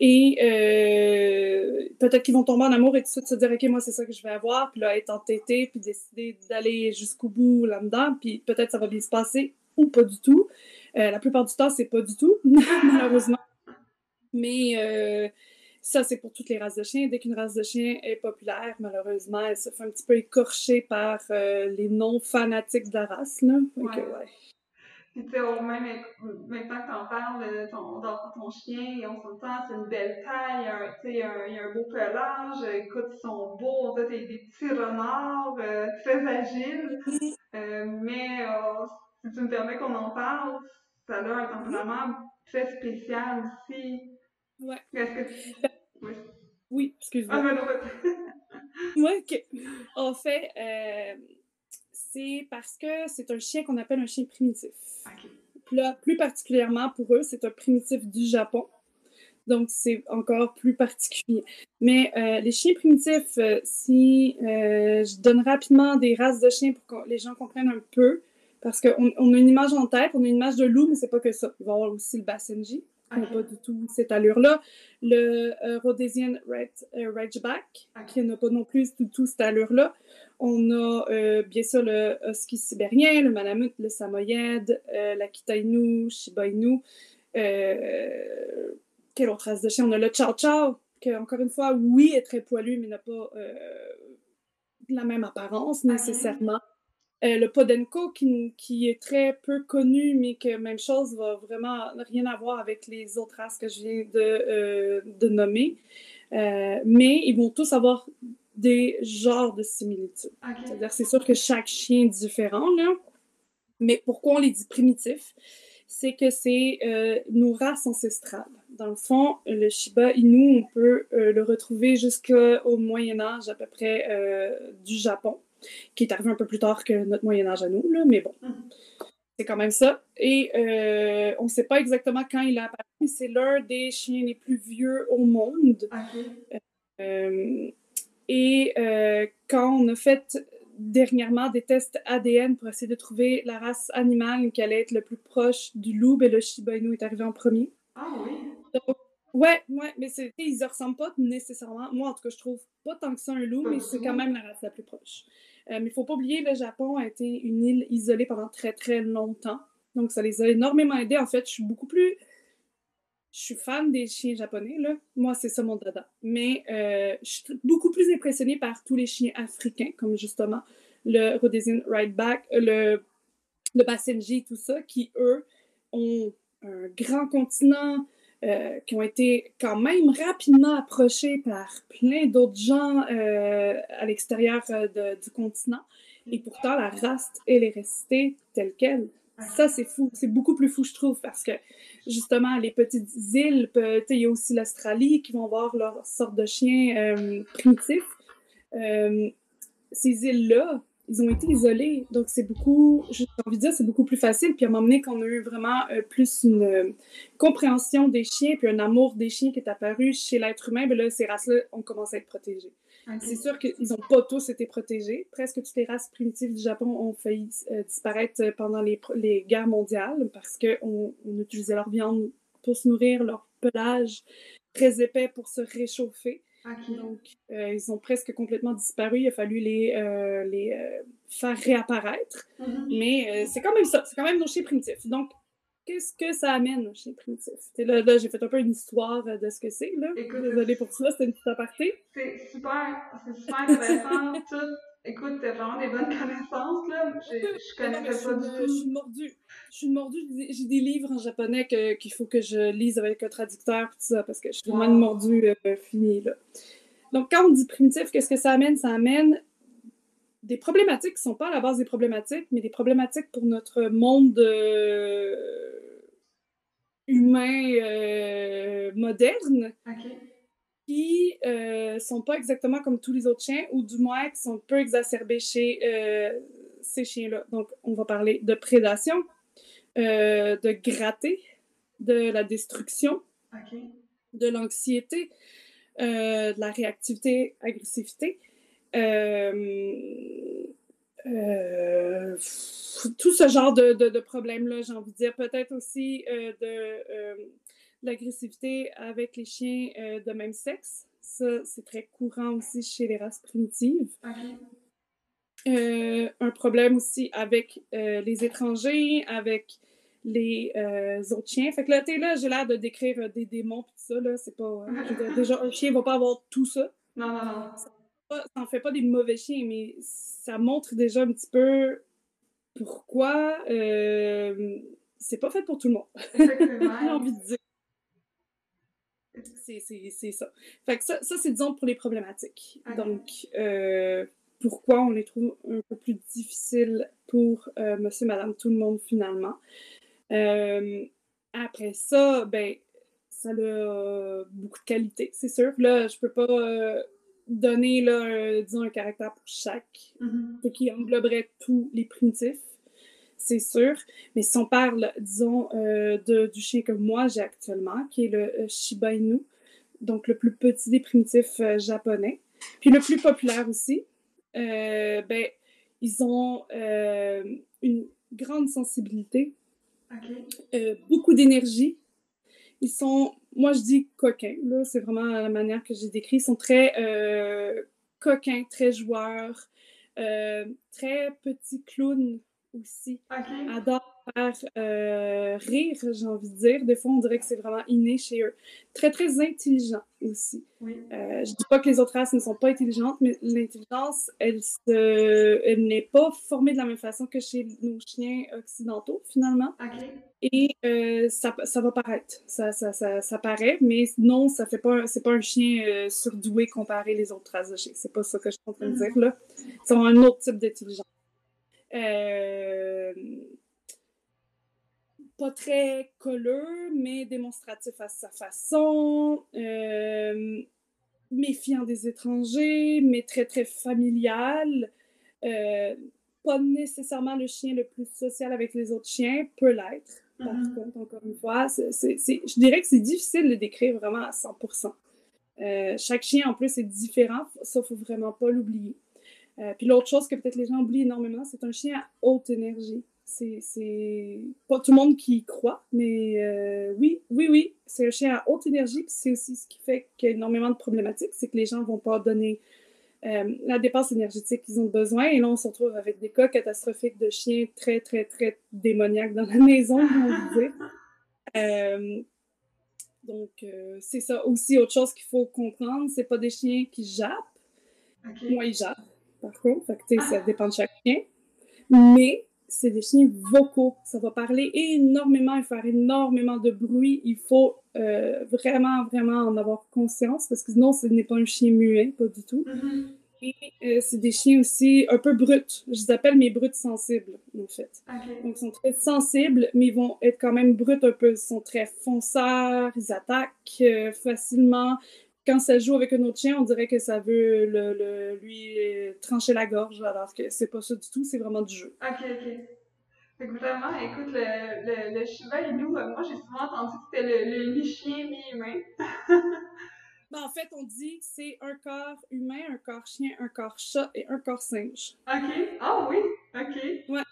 S2: Et euh, peut-être qu'ils vont tomber en amour et tout de suite se dire, OK, moi, c'est ça que je vais avoir. Puis là, être entêté, puis décider d'aller jusqu'au bout là-dedans. Puis peut-être ça va bien se passer. ou pas du tout. la plupart du temps, c'est pas du tout, malheureusement. Mais ça, c'est pour toutes les races de chiens. Dès qu'une race de chien est populaire, malheureusement, elle se fait un petit peu écorcher par les non-fanatiques de la race. Là. ouais.
S1: Puis, tu sais, même maintenant que t'en parles, euh, ton, ton chien, on s'entend, c'est une belle taille, tu sais, il y a un beau pelage, écoute, ils sont beaux, on des, des petits renards, euh, très agiles. Euh, mais, si tu me permets qu'on en parle, ça a un tempérament très spécial aussi.
S2: Ouais.
S1: Est-ce que tu...
S2: Oui. Excuse-moi.
S1: Ah, ben non,
S2: ouais, ok. En fait, c'est parce que c'est un chien qu'on appelle un chien primitif. Là, plus particulièrement pour eux, c'est un primitif du Japon. Donc, c'est encore plus particulier. Mais euh, les chiens primitifs, euh, si euh, je donne rapidement des races de chiens pour que les gens comprennent un peu, parce qu'on on a une image en tête, on a une image de loup, mais c'est pas que ça. Il va y avoir aussi le Basenji, pas du tout cette allure-là. Le Rhodesian Red, Ridgeback, qui n'a pas non plus du tout cette allure-là. On a euh, bien sûr le husky sibérien, le malamute, le samoyède, euh, l'Akita Inu, Shiba Inu. Euh, quelle autre race de chien? On a le Chow Chow, qui encore une fois, oui, est très poilu, mais n'a pas la même apparence nécessairement. Le Podenko, qui, qui, est très peu connu, mais que même chose va vraiment rien à voir avec les autres races que je viens de, de nommer. mais ils vont tous avoir des genres de similitudes. C'est-à-dire, c'est sûr que chaque chien est différent, là. Mais pourquoi on les dit primitifs? C'est que c'est euh, nos races ancestrales. Dans le fond, le Shiba Inu, on peut euh, le retrouver jusqu'au Moyen Âge à peu près euh, du Japon, qui est arrivé un peu plus tard que notre Moyen Âge à nous, là, mais bon. Mhm. C'est quand même ça. Et on ne sait pas exactement quand il a apparu, mais c'est l'un des chiens les plus vieux au monde. Et euh, quand on a fait dernièrement des tests ADN pour essayer de trouver la race animale qui allait être le plus proche du loup, ben le Shiba Inu est arrivé en premier.
S1: Ah oui?
S2: ouais, ouais, mais ils ne ressemblent pas nécessairement. Moi, en tout cas, je trouve pas tant que ça un loup, mais c'est quand même la race la plus proche. Euh, mais il faut pas oublier, le Japon a été une île isolée pendant très, très longtemps. Donc, ça les a énormément aidés. En fait, je suis beaucoup plus je suis fan des chiens japonais, là. Moi, c'est ça mon dada. Mais euh, je suis beaucoup plus impressionnée par tous les chiens africains, comme justement le Rhodesian Rideback, le, le Basenji, tout ça, qui, eux, ont un grand continent, euh, qui ont été quand même rapidement approchés par plein d'autres gens euh, à l'extérieur du continent. Et pourtant, la race, elle est restée telle qu'elle. Ça, c'est fou. C'est beaucoup plus fou, je trouve, parce que justement, les petites îles, il y a aussi l'Australie qui vont avoir leur sorte de chien euh, primitif. Euh, ces îles-là, ils ont été isolés. Donc, c'est beaucoup, j'ai envie de dire, c'est beaucoup plus facile. Puis à un moment donné, qu'on a eu vraiment euh, plus une compréhension des chiens, puis un amour des chiens qui est apparu chez l'être humain, bien là, ces races-là ont commencé à être protégées. C'est sûr qu'ils n'ont pas tous été protégés. Presque toutes les races primitives du Japon ont failli euh, disparaître pendant les, les, guerres mondiales parce qu'on on utilisait leur viande pour se nourrir, leur pelage très épais pour se réchauffer. Donc, euh, ils ont presque complètement disparu. Il a fallu les, euh, les faire réapparaître. Mm-hmm. Mais c'est quand même ça. C'est quand même nos chiens primitifs. Donc, qu'est-ce que ça amène chez Primitif? là, là j'ai fait un peu une histoire de ce que c'est. Désolée pour ça, c'est une petite aparté.
S1: C'est super, c'est super intéressant. tout. Écoute, t'as vraiment des bonnes connaissances, là. Je, je connais pas du tout. Je
S2: suis mordue. Je suis mordue. J'ai des livres en japonais qu'il faut que je lise avec un traducteur, tout ça, parce que je suis vraiment une mordue euh, finie, là. Donc, quand on dit primitif, qu'est-ce que ça amène? Ça amène des problématiques qui ne sont pas à la base des problématiques, mais des problématiques pour notre monde euh, humain euh, moderne qui ne euh, sont pas exactement comme tous les autres chiens, ou du moins qui sont peu exacerbés chez ces chiens-là. Donc, on va parler de prédation, de gratter, de la destruction, de l'anxiété, de la réactivité, agressivité. Euh, euh, tout ce genre de, de, problèmes-là, j'ai envie de dire. Peut-être aussi euh, de l'agressivité avec les chiens de même sexe. Ça, c'est très courant aussi chez les races primitives. euh, un problème aussi avec euh, les étrangers, avec les autres chiens. Fait que là, tu là, j'ai l'air de décrire des démons pis tout ça, là. C'est pas. déjà, un chien va pas avoir tout ça.
S1: Non, non, non.
S2: Ça n'en fait pas des mauvais chiens, mais ça montre déjà un petit peu pourquoi c'est pas fait pour tout le monde. J'ai envie de dire. C'est ça. Fait que ça, ça c'est disons pour les problématiques. Donc, euh, pourquoi on les trouve un peu plus difficiles pour euh, monsieur, madame, tout le monde finalement. Euh, après ça, ben, ça a beaucoup de qualité, c'est sûr. Là, je peux pas donner, là, disons, un caractère pour chaque, mm-hmm. qui engloberait tous les primitifs c'est sûr. Mais si on parle, disons, euh, de, du chien que moi j'ai actuellement, qui est le Shiba Inu, donc le plus petit des primitifs euh, japonais, puis le plus populaire aussi, ben, ils ont une grande sensibilité, beaucoup d'énergie. Ils sont, moi je dis coquins, là, c'est vraiment la manière que j'ai décrit. Ils sont très coquins, très joueurs, très petits clowns aussi. Adore faire euh, rire, j'ai envie de dire. Des fois, on dirait que c'est vraiment inné chez eux. Très, très intelligent aussi.
S1: Oui.
S2: Euh, je dis pas que les autres races ne sont pas intelligentes, mais l'intelligence, elle, se... elle n'est pas formée de la même façon que chez nos chiens occidentaux, finalement. Et euh, ça, ça, va paraître. Ça, ça, ça, paraît, mais non, ça fait pas, c'est pas un chien surdoué comparé les autres races de chiens. C'est pas ça que je suis en train de mm-hmm. dire, là. Ils ont un autre type d'intelligence. Euh, pas très colleux, mais démonstratif à sa façon, euh, méfiant des étrangers, mais très, très familial. Euh, pas nécessairement le chien le plus social avec les autres chiens, peut l'être. Par mm-hmm. contre, encore une fois, je dirais que c'est difficile de décrire vraiment à 100%. chaque chien, en plus, est différent, ça, il faut vraiment pas l'oublier. Euh, puis l'autre chose que peut-être les gens oublient énormément, c'est un chien à haute énergie. C'est pas tout le monde qui y croit, mais euh, oui, oui, oui, c'est un chien à haute énergie. C'est aussi ce qui fait qu'il y a énormément de problématiques, c'est que les gens vont pas donner euh, la dépense énergétique qu'ils ont besoin. Et là, on se retrouve avec des cas catastrophiques de chiens très, très, très démoniaques dans la maison, on va dire. donc, c'est ça aussi. Autre chose qu'il faut comprendre, c'est pas des chiens qui jappent. Moi, ils jappent par contre. Fait ça dépend de chaque chien. Mais c'est des chiens vocaux. Ça va parler énormément et faire énormément de bruit. Il faut euh, vraiment, vraiment en avoir conscience parce que sinon, ce n'est pas un chien muet, pas du tout.
S1: Mm-hmm.
S2: Et euh, c'est des chiens aussi un peu bruts. Je les appelle mes bruts sensibles, en fait. Donc, ils sont très sensibles, mais ils vont être quand même bruts un peu. Ils sont très fonceurs, ils attaquent euh, facilement quand ça joue avec un autre chien, on dirait que ça veut le, lui trancher la gorge, alors que c'est pas ça du tout, c'est vraiment du jeu.
S1: Ok, ok. Fait que vraiment, écoute, le, le, le Shiba Inu, euh, moi j'ai souvent entendu que c'était le, mi-chien, mi-humain.
S2: ben, en fait, on dit que c'est un corps humain, un corps chien, un corps chat et un corps singe.
S1: Ok. Ah oui, ok.
S2: Ouais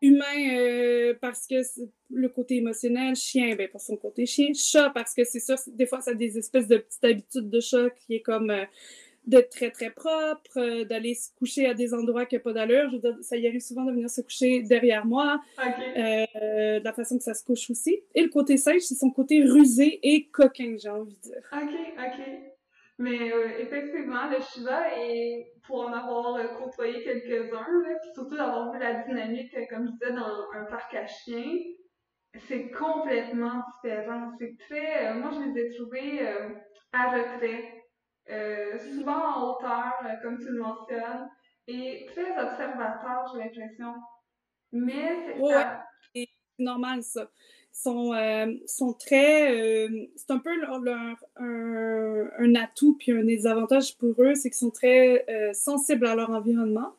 S2: humain euh, parce que le côté émotionnel, chien ben, pour son côté chien, chat parce que c'est ça, des fois ça a des espèces de petites habitudes de chat qui est comme euh, de très très propre, euh, d'aller se coucher à des endroits qui n'ont pas d'allure. ça y arrive souvent de venir se coucher derrière moi, de la façon que ça se couche aussi. Et le côté singe, c'est son côté rusé et coquin, j'ai envie de dire.
S1: Ok, ok. Mais euh, effectivement, le Shiva, et pour en avoir euh, côtoyé quelques-uns, puis surtout d'avoir vu la dynamique, euh, comme je disais, dans un parc à chiens, c'est complètement différent. C'est très. moi, je les ai trouvés à retrait, souvent en hauteur, comme tu le mentionnes, et très observateurs, j'ai l'impression. Mais
S2: c'est normal, ça sont, euh, sont très. Euh, c'est un peu leur, un, un, atout puis un désavantage pour eux, c'est qu'ils sont très euh, sensibles à leur environnement.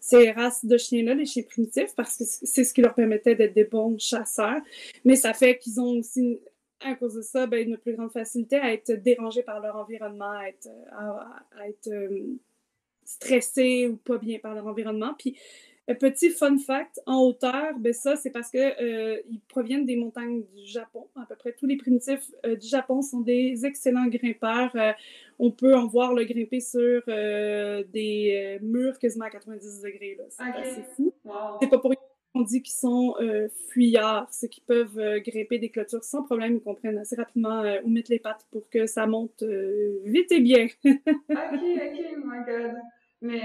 S2: Ces races de chiens-là, les chiens primitifs, parce que c'est ce qui leur permettait d'être des bons chasseurs. Mais ça fait qu'ils ont aussi, à cause de ça, ben, une plus grande facilité à être dérangés par leur environnement, à être, à, être stressés ou pas bien par leur environnement. Puis petit fun fact, en hauteur, ben ça, c'est parce qu'ils proviennent des montagnes du Japon. À peu près tous les primitifs du Japon sont des excellents grimpeurs. on peut en voir le grimper sur des murs quasiment à 90 degrés. C'est fou. C'est pas pour on dit qu'ils sont euh, fuyards, c'est qu'ils peuvent euh, grimper des clôtures sans problème, ils comprennent assez rapidement euh, où mettre les pattes pour que ça monte vite et bien.
S1: ok, ok, my god. Mais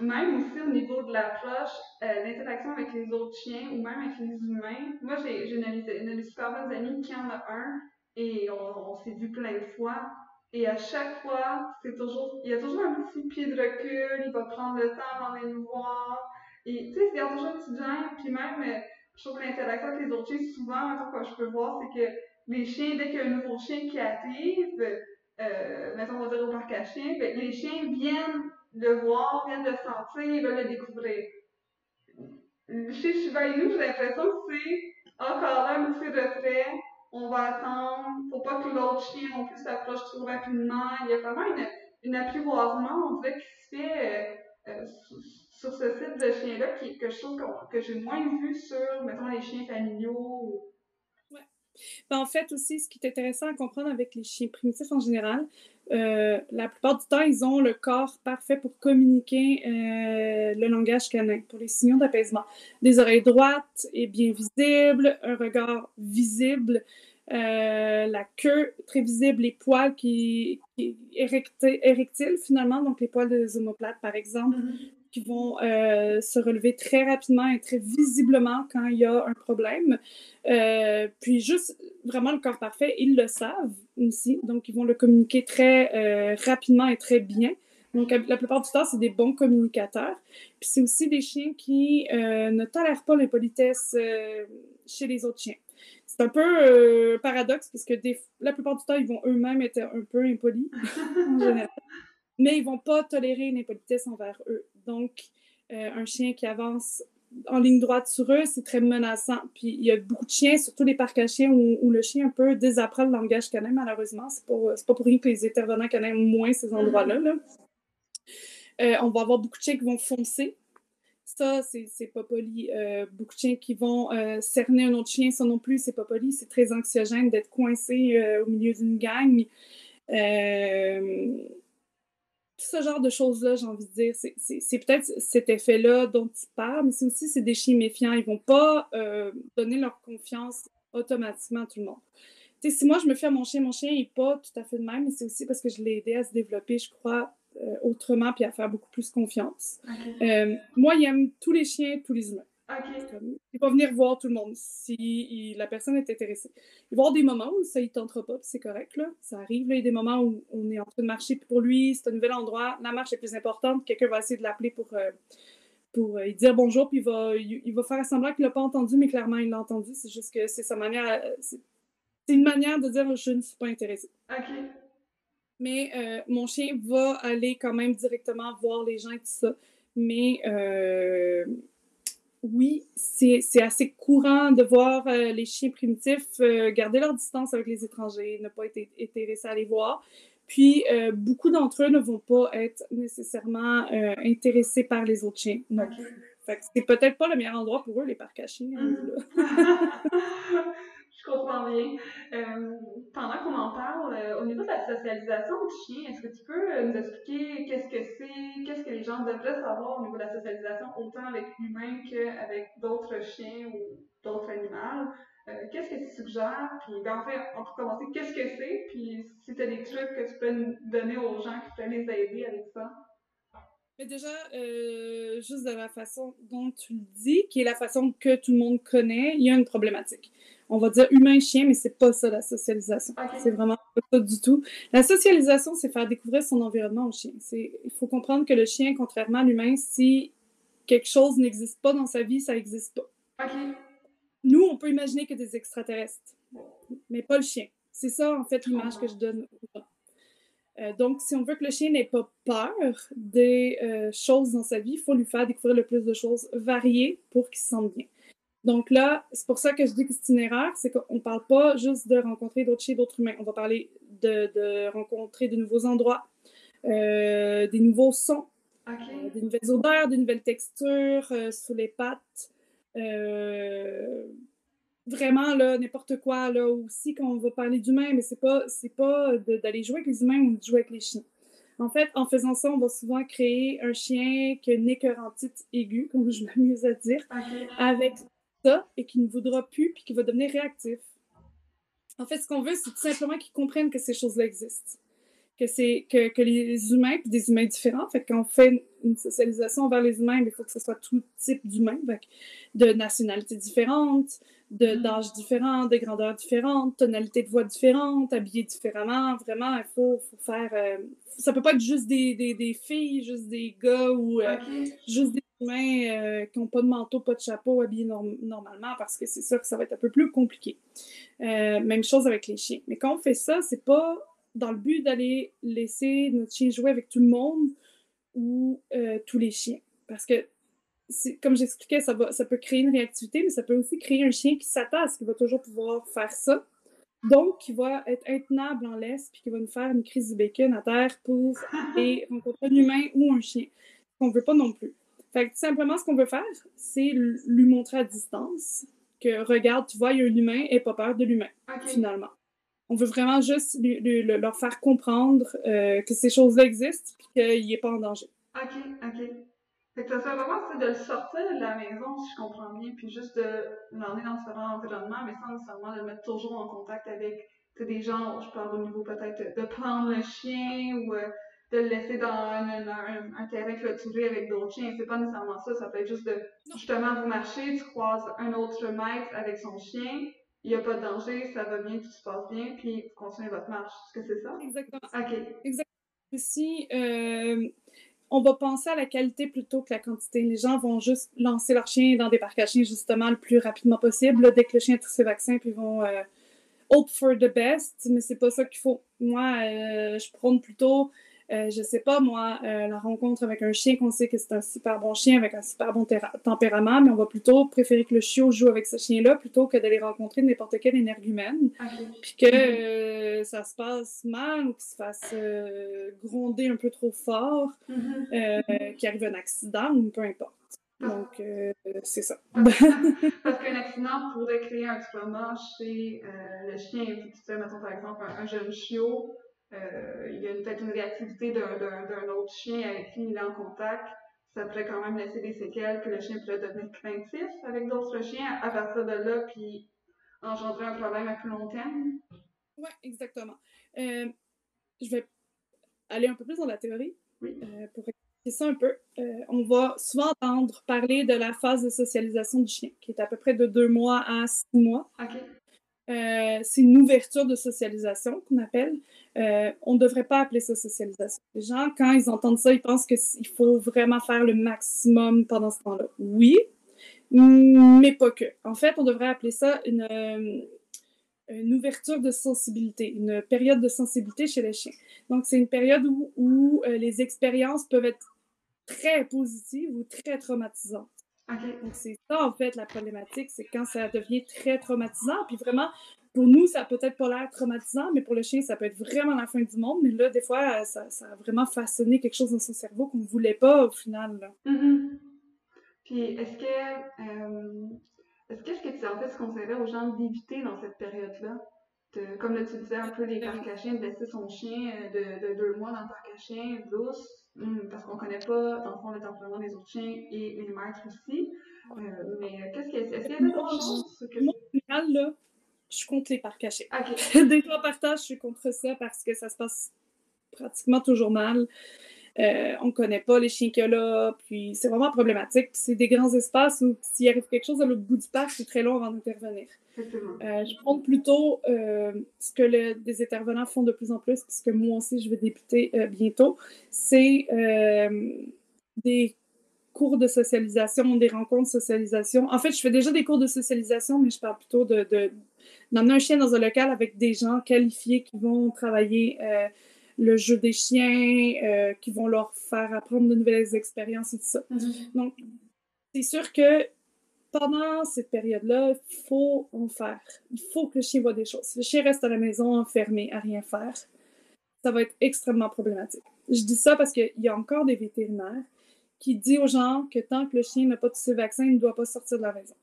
S1: même aussi au niveau de l'approche, l'interaction avec les autres chiens ou même avec les humains, moi j'ai une, une, super bonne amie qui en a un et on, s'est vu plein de fois. Et à chaque fois, c'est toujours, il y a toujours un petit pied de recul, il va prendre le temps d'en aller nous voir. Et tu sais, il y a toujours une petite gêne, puis même, euh, je trouve l'interaction avec les autres chiens, souvent, maintenant, quand je peux voir, c'est que les chiens, dès qu'il y a un nouveau chien qui arrive, euh, mettons, on va dire au parc à chiens, ben, les chiens viennent le voir, viennent le sentir, ils veulent le découvrir. Chez Shiba Inu, j'ai l'impression que c'est encore là un petit retrait, on va attendre, faut pas que l'autre chien non plus s'approche trop rapidement. Il y a vraiment une, une apprivoisement, on dirait, qui se fait euh, euh, sur ce type de chien-là que je trouve que, j'ai moins vu sur, mettons, les chiens familiaux.
S2: Ben, en fait, aussi, ce qui est intéressant à comprendre avec les chiens primitifs en général, euh, la plupart du temps, ils ont le corps parfait pour communiquer euh, le langage canin, pour les signaux d'apaisement. Des oreilles droites et bien visibles, un regard visible, euh, la queue très visible, les poils qui, qui érectiles finalement, donc les poils des omoplates par exemple, mm-hmm qui vont euh, se relever très rapidement et très visiblement quand il y a un problème. Euh, puis juste vraiment le corps parfait, ils le savent ici, donc ils vont le communiquer très euh, rapidement et très bien. Donc la plupart du temps, c'est des bons communicateurs. Puis c'est aussi des chiens qui ne tolèrent pas l'impolitesse chez les autres chiens. C'est un peu paradoxe parce que la plupart du temps, ils vont eux-mêmes être un peu impolis en général mais ils vont pas tolérer une impolitesse envers eux. Donc, euh, un chien qui avance en ligne droite sur eux, c'est très menaçant. Puis il y a beaucoup de chiens, surtout les parcs à chiens, où, le chien un peu désapprend le langage canin, malheureusement. C'est pas, pas pour rien que les intervenants canins aiment moins ces endroits-là. Euh, on va avoir beaucoup de chiens qui vont foncer. Ça, c'est pas poli. Euh, beaucoup de chiens qui vont cerner un autre chien, ça non plus, c'est pas poli. C'est très anxiogène d'être coincé au milieu d'une gang ce genre de choses-là, j'ai envie de dire, c'est peut-être cet effet-là dont tu parles, mais c'est aussi c'est des chiens méfiants. Ils vont pas euh, donner leur confiance automatiquement à tout le monde. sais, si moi je me fie à mon chien, mon chien n'est pas tout à fait de même, mais c'est aussi parce que je l'ai aidé à se développer, je crois, euh, autrement, puis à faire beaucoup plus confiance. Euh, moi, il aime tous les chiens, tous les humains. Il va venir voir tout le monde si la personne est intéressée. Il va y avoir des moments où ça ne tentera pas, c'est correct. Là. Ça arrive, il y a des moments où on est en train de marcher, puis pour lui, c'est un nouvel endroit, la marche est plus importante, quelqu'un va essayer de l'appeler pour, euh, pour euh, lui dire bonjour, puis il va, il, va faire semblant qu'il ne l'a pas entendu, mais clairement, il l'a entendu. C'est juste que c'est sa manière. C'est une manière de dire je ne suis pas intéressé. Mais euh, mon chien va aller quand même directement voir les gens et tout ça. Mais oui, c'est assez courant de voir euh, les chiens primitifs euh, garder leur distance avec les étrangers, ne pas être intéressés à les voir. Puis, euh, beaucoup d'entre eux ne vont pas être nécessairement intéressés par les autres chiens non c'est peut-être pas le meilleur endroit pour eux, les parcs à chiens. Hein,
S1: Je comprends bien. Euh, pendant qu'on en parle, euh, au niveau de la socialisation du chien, est-ce que tu peux euh, nous expliquer qu'est-ce que c'est, qu'est-ce que les gens devraient savoir au niveau de la socialisation, autant avec l'humain qu'avec d'autres chiens ou d'autres animaux? qu'est-ce que tu suggères? Puis, ben, en fait, on peut commencer, qu'est-ce que c'est? Puis, si tu as des trucs que tu peux donner aux gens qui peuvent les aider avec ça.
S2: Mais déjà, juste de la façon dont tu le dis, qui est la façon que tout le monde connaît, il y a une problématique on va dire humain-chien, mais c'est pas ça la socialisation. C'est vraiment pas ça du tout. La socialisation, c'est faire découvrir son environnement au chien. Il faut comprendre que le chien, contrairement à l'humain, si quelque chose n'existe pas dans sa vie, ça n'existe pas. Nous, on peut imaginer que des extraterrestres, mais pas le chien. C'est ça, en fait, l'image que je donne euh, donc, si on veut que le chien n'ait pas peur des euh, choses dans sa vie, il faut lui faire découvrir le plus de choses variées pour qu'il se sente bien. Donc là, c'est pour ça que je dis que c'est une erreur, c'est qu'on ne parle pas juste de rencontrer d'autres chiens, d'autres humains. On va parler de, rencontrer de nouveaux endroits, euh, des nouveaux sons, des nouvelles odeurs, des nouvelles textures sous les pattes. Vraiment, là, n'importe quoi, là, aussi, quand on va parler d'humains, mais c'est pas, c'est pas d'aller jouer avec les humains ou de jouer avec les chiens. En fait, en faisant ça, on va souvent créer un chien qui a une écœurantite aiguë, comme je m'amuse à dire, avec ça et qui ne voudra plus puis qui va devenir réactif. En fait, ce qu'on veut, c'est tout simplement qu'ils comprennent que ces choses-là existent. Que, c'est, que, que les humains, puis des humains différents, fait quand on fait une socialisation vers les humains, il faut que ce soit tout type d'humains, de nationalités différentes, de, mm-hmm. d'âge différents, de grandeurs différentes, tonalités de voix différentes, habillés différemment. Vraiment, il faut, faut faire. Euh, ça peut pas être juste des, des, des, filles, juste des gars ou euh, juste des humains euh, qui n'ont pas de manteau, pas de chapeau, habillés normalement, parce que c'est sûr que ça va être un peu plus compliqué. même chose avec les chiens. Mais quand on fait ça, c'est pas dans le but d'aller laisser notre chien jouer avec tout le monde ou tous les chiens. Parce que comme j'expliquais, ça, ça peut créer une réactivité, mais ça peut aussi créer un chien qui s'attache, qui va toujours pouvoir faire ça. Donc, qui va être intenable en laisse, puis qui va nous faire une crise du bacon à terre pour et rencontrer un humain ou un chien. qu'on ne veut pas non plus. Fait que, simplement, ce qu'on veut faire, c'est lui montrer à distance que, regarde, tu vois, il y a un humain et pas peur de l'humain, finalement. On veut vraiment juste leur faire comprendre euh, que ces choses-là existent et qu'il n'est pas en danger.
S1: OK, OK. Fait que ça serait vraiment de le sortir de la maison, si je comprends bien, puis juste de l'emmener dans ce environnement, mais sans nécessairement le mettre toujours en contact avec des gens, je parle au niveau peut-être de prendre le chien ou euh, de le laisser dans un, un, terrain clôturé avec d'autres chiens. C'est pas nécessairement ça, ça peut être juste de justement vous marchez, tu croises un autre maître avec son chien, il n'y a pas de danger, ça va bien, tout se passe bien, puis vous continuez votre marche. Est-ce que c'est ça?
S2: Exactement.
S1: OK.
S2: Exactement. Si, euh, on va penser à la qualité plutôt que la quantité. Les gens vont juste lancer leur chien dans des parcs à chiens justement le plus rapidement possible, dès que le chien a tous ses vaccins, puis ils vont euh, hope for the best, mais c'est pas ça qu'il faut. Moi, euh, je prône plutôt euh, je sais pas, moi, euh, la rencontre avec un chien qu'on sait que c'est un super bon chien avec un super bon tempérament, mais on va plutôt préférer que le chiot joue avec ce chien-là plutôt que d'aller rencontrer n'importe quel énergumène. Puis que euh, ça se passe mal ou qu'il se fasse gronder un peu trop fort, mm-hmm. qu'il arrive un accident ou peu importe. Donc, c'est ça.
S1: Parce qu'un accident pourrait créer un trauma chez le chien. Tu sais, mettons par exemple un jeune chiot euh, il y a peut-être une réactivité d'un autre chien avec qui il est en contact, ça pourrait quand même laisser des séquelles, que le chien pourrait devenir craintif avec d'autres chiens à partir de là, puis engendrer un problème à plus long terme.
S2: Oui, exactement. Euh, je vais aller un peu plus dans la théorie
S1: oui.
S2: euh, pour expliquer ça un peu. On va souvent entendre parler de la phase de socialisation du chien, qui est à peu près de deux mois à six mois.
S1: OK.
S2: Euh, c'est une ouverture de socialisation qu'on appelle. Euh, on ne devrait pas appeler ça socialisation. Les gens, quand ils entendent ça, ils pensent qu'il faut vraiment faire le maximum pendant ce temps-là. Oui, mais pas que. En fait, on devrait appeler ça une, euh, ouverture de sensibilité, une période de sensibilité chez les chiens. Donc, c'est une période où les expériences peuvent être très positives ou très traumatisantes. Donc, c'est ça, en fait, la problématique, c'est quand ça devient très traumatisant. Puis vraiment, pour nous, ça peut être pas l'air traumatisant, mais pour le chien, ça peut être vraiment la fin du monde. Mais là, des fois, ça, a vraiment façonné quelque chose dans son cerveau qu'on ne voulait pas au final.
S1: Mm-hmm. Puis, est-ce que, euh, est-ce que, ce que tu en fait, ce aux gens d'éviter dans cette période-là? Comme là, tu disais un peu les parcs à chiens, de laisser son chien euh, de, de deux mois dans le parc à chiens, douce, Hmm, parce qu'on connaît pas, dans le fond, le tempérament des autres chiens et les maîtres aussi. Euh, mais euh, qu'est-ce qu'il y a, est-ce qu'il y a d'autres choses que...
S2: Moi, là, je suis contre les parcs cachés.
S1: Okay.
S2: Des fois partage, je suis contre ça parce que ça se passe pratiquement toujours mal. Euh, on ne connaît pas les chiens qu'il y a là, puis c'est vraiment problématique. C'est des grands espaces où s'il arrive quelque chose à l'autre bout du parc, c'est très long avant d'intervenir.
S1: Euh,
S2: je prends plutôt euh, ce que les des intervenants font de plus en plus, puisque moi aussi je vais débuter bientôt, c'est des cours de socialisation, des rencontres de socialisation. En fait, je fais déjà des cours de socialisation, mais je parle plutôt de, d'emmener un chien dans un local avec des gens qualifiés qui vont travailler le jeu des chiens, euh, qui vont leur faire apprendre de nouvelles expériences et tout ça.
S1: Mm-hmm.
S2: Donc, c'est sûr que pendant cette période-là, il faut en faire. Il faut que le chien voit des choses. Si le chien reste à la maison enfermé à rien faire, ça va être extrêmement problématique. Je dis ça parce qu'il y a encore des vétérinaires qui disent aux gens que tant que le chien n'a pas tous ses vaccins, il ne doit pas sortir de la maison.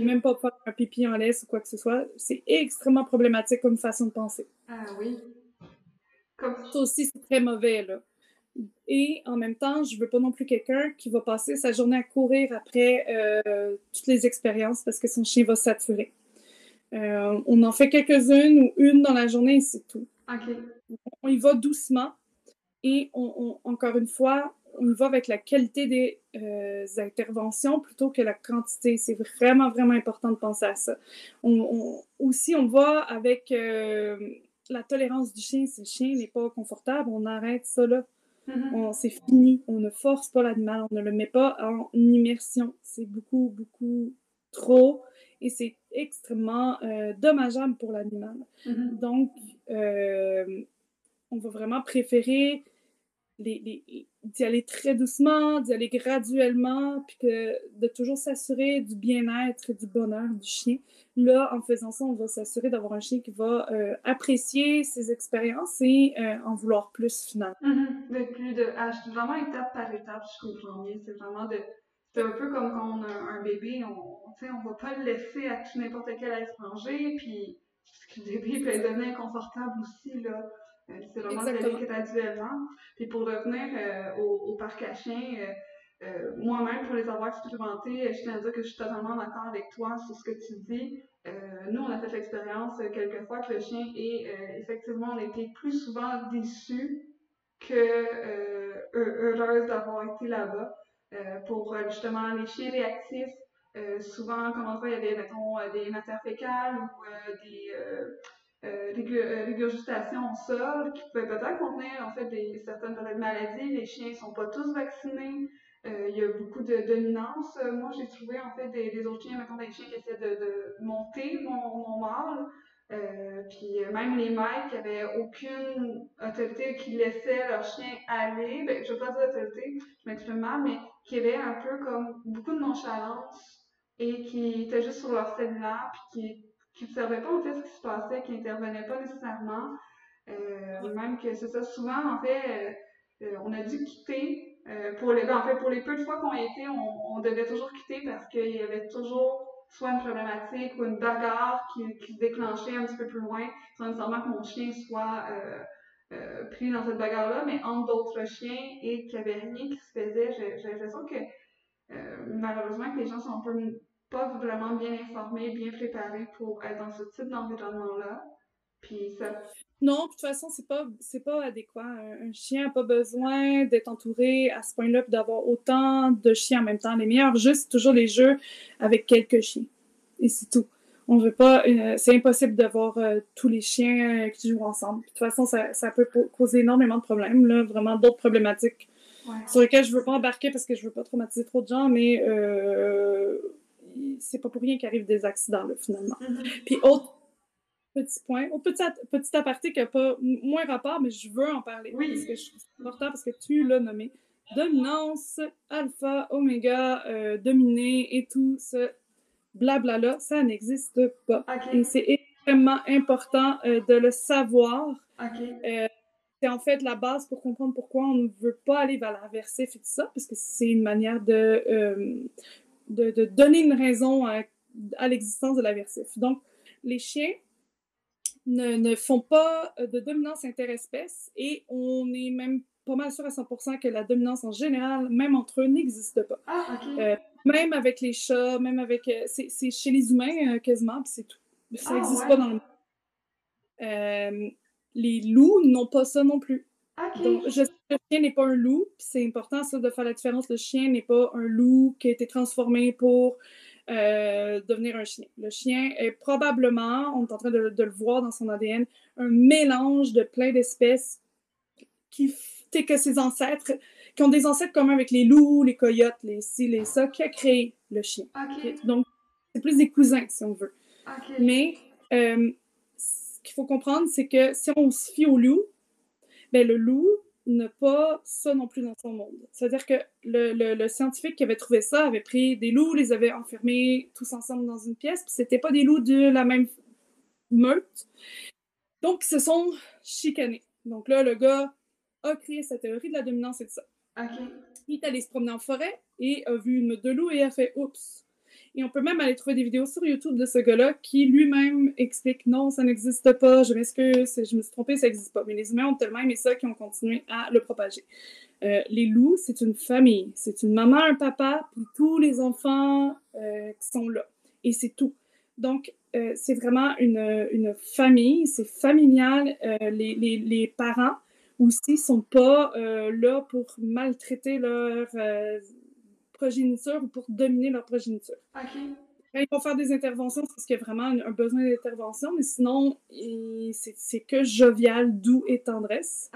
S2: Même pas faire un pipi en laisse ou quoi que ce soit. C'est extrêmement problématique comme façon de penser.
S1: Ah oui.
S2: Comme... Ça aussi, c'est très mauvais, là. Et en même temps, je veux pas non plus quelqu'un qui va passer sa journée à courir après euh, toutes les expériences parce que son chien va saturer. Euh, on en fait quelques-unes ou une dans la journée et c'est tout. On y va doucement et on, encore une fois, on y va avec la qualité des euh, interventions plutôt que la quantité. C'est vraiment, vraiment important de penser à ça. On, aussi, on va avec la tolérance du chien. Si le chien n'est pas confortable, on arrête ça là. Mm-hmm. C'est fini. On ne force pas l'animal. On ne le met pas en immersion. C'est beaucoup, beaucoup trop et c'est extrêmement euh, dommageable pour l'animal. Mm-hmm. Donc, on va vraiment préférer d'y aller très doucement, d'y aller graduellement, puis que de toujours s'assurer du bien-être et du bonheur du chien. Là, en faisant ça, on va s'assurer d'avoir un chien qui va euh, apprécier ses expériences et euh, en vouloir plus finalement.
S1: Mm-hmm. plus de ah, vraiment étape par étape, comprends bien. C'est vraiment de c'est un peu comme quand on a un bébé, on on va pas le laisser à tout n'importe quel étranger, puis le bébé peut devenir inconfortable aussi là. Euh, c'est vraiment de graduellement. Puis pour revenir euh, au, parc à chiens, euh, moi-même, pour les avoir expérimentés, je tiens à dire que je suis totalement d'accord avec toi sur ce que tu dis. nous, on a fait l'expérience quelques fois que le chien est effectivement, on été plus souvent déçus que heureuse d'avoir été là-bas. pour justement les chiens réactifs, souvent, comme on voit, il y avait, mettons, des matières fécales ou des euh, euh, régurgitation au sol, qui pouvait peut-être contenir en fait des, certaines maladies. Les chiens ne sont pas tous vaccinés. Euh, il y a beaucoup de dominance. moi, j'ai trouvé en fait des, autres chiens, mettons des chiens qui essaient de, monter mon, mon mâle. puis même les maîtres qui n'avaient aucune autorité, qui laissaient leur chien aller, ben, je ne veux pas dire autorité, je m'exprime mal, mais qui avaient un peu comme beaucoup de nonchalance et qui étaient juste sur leur cellulaire, puis qui qui observaient pas en fait ce qui se passait, qui intervenaient pas nécessairement. Euh, même que c'est ça, souvent en fait, euh, euh, on a dû quitter pour les, ben, en fait, pour les peu de fois qu'on été, on, on devait toujours quitter parce qu'il y avait toujours soit une problématique ou une bagarre qui, qui se déclenchait un petit peu plus loin, sans nécessairement que mon chien soit pris dans cette bagarre-là, mais entre d'autres chiens et qu'il n'y avait rien qui se faisait. J'ai l'impression que malheureusement que les gens sont un peu pas vraiment bien informés, bien préparés pour être dans ce type d'environnement-là. Puis ça.
S2: Non, de toute façon, c'est pas, c'est pas adéquat. Un, chien n'a pas besoin d'être entouré à ce point-là, d'avoir autant de chiens en même temps. Les meilleurs jeux, c'est toujours les jeux avec quelques chiens. Et c'est tout. On veut pas. Euh, c'est impossible d'avoir euh, tous les chiens euh, qui jouent ensemble. de toute façon, ça, ça, peut causer énormément de problèmes, là, vraiment d'autres problématiques sur lesquelles je veux pas embarquer parce que je veux pas traumatiser trop de gens, mais c'est pas pour rien qu'il arrive des accidents, là, finalement. Mm-hmm. Puis, autre petit point, autre petit, petit aparté qui n'a pas moins rapport, mais je veux en parler.
S1: Oui.
S2: Parce que je c'est important, parce que tu l'as nommé. Dominance, alpha, oméga, euh, dominé et tout ce blabla-là, ça n'existe pas. Et c'est extrêmement important euh, de le savoir.
S1: Euh,
S2: c'est en fait la base pour comprendre pourquoi on ne veut pas aller vers l'aversif et tout ça, parce que c'est une manière de de, donner une raison à, l'existence de l'aversif. Donc, les chiens ne, font pas de dominance interespèce et on est même pas mal sûr à 100% que la dominance en général, même entre eux, n'existe pas.
S1: Ah,
S2: euh, même avec les chats, même avec... Euh, c'est chez les humains euh, quasiment, puis c'est tout. Ça n'existe ah, pas dans le monde. les loups n'ont pas ça non plus. Donc, je sais le chien n'est pas un loup, c'est important ça de faire la différence. Le chien n'est pas un loup qui a été transformé pour euh, devenir un chien. Le chien est probablement, on est en train de, le voir dans son ADN, un mélange de plein d'espèces qui fait que ses ancêtres, qui ont des ancêtres communs avec les loups, les coyotes, les ci, les ça, qui a créé le chien. Donc, c'est plus des cousins, si on veut. Mais euh, ce qu'il faut comprendre, c'est que si on se fie au loup, ben, le loup n'a pas ça non plus dans son monde. C'est-à-dire que le, scientifique qui avait trouvé ça avait pris des loups, les avait enfermés tous ensemble dans une pièce, puis c'était pas des loups de la même meute. Donc, ils se sont chicanés. Donc là, le gars a créé sa théorie de la dominance et de ça. Il est allé se promener en forêt et a vu une meute de loups et a fait oups. Et on peut même aller trouver des vidéos sur YouTube de ce gars-là qui lui-même explique non, ça n'existe pas, je m'excuse, je me suis trompée, ça n'existe pas. Mais les humains ont tellement aimé ça qu'ils ont continué à le propager. Euh, les loups, c'est une famille. C'est une maman, un papa, puis tous les enfants euh, qui sont là. Et c'est tout. Donc, euh, c'est vraiment une, une famille, c'est familial. Les, les, les, parents aussi sont pas là pour maltraiter leur progéniture ou pour dominer leur progéniture. Ils vont faire des interventions parce qu'il y a vraiment un, besoin d'intervention, mais sinon, c'est que jovial, doux et tendresse.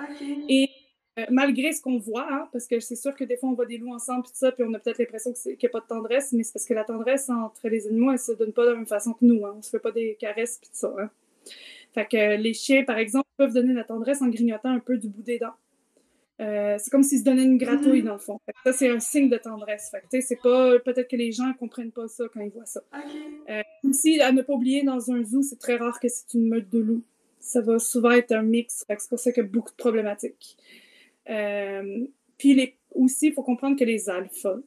S2: Et euh, malgré ce qu'on voit, hein, parce que c'est sûr que des fois on voit des loups ensemble puis tout ça, puis on a peut-être l'impression qu'il n'y a pas de tendresse, mais c'est parce que la tendresse entre les animaux, elle se donne pas de la même façon que nous. Hein. On se fait pas des caresses puis tout ça. Hein. Fait que les chiens, par exemple, peuvent donner la tendresse en grignotant un peu du bout des dents. Euh, c'est comme s'ils se donnaient une gratouille, mm-hmm. dans le fond. ça, c'est un signe de tendresse. Fait c'est pas... Peut-être que les gens comprennent pas ça quand ils voient ça. Euh, aussi, à ne pas oublier, dans un zoo, c'est très rare que c'est une meute de loups. Ça va souvent être un mix. c'est pour ça qu'il y a beaucoup de problématiques. Euh, puis les... aussi, il faut comprendre que les alphas,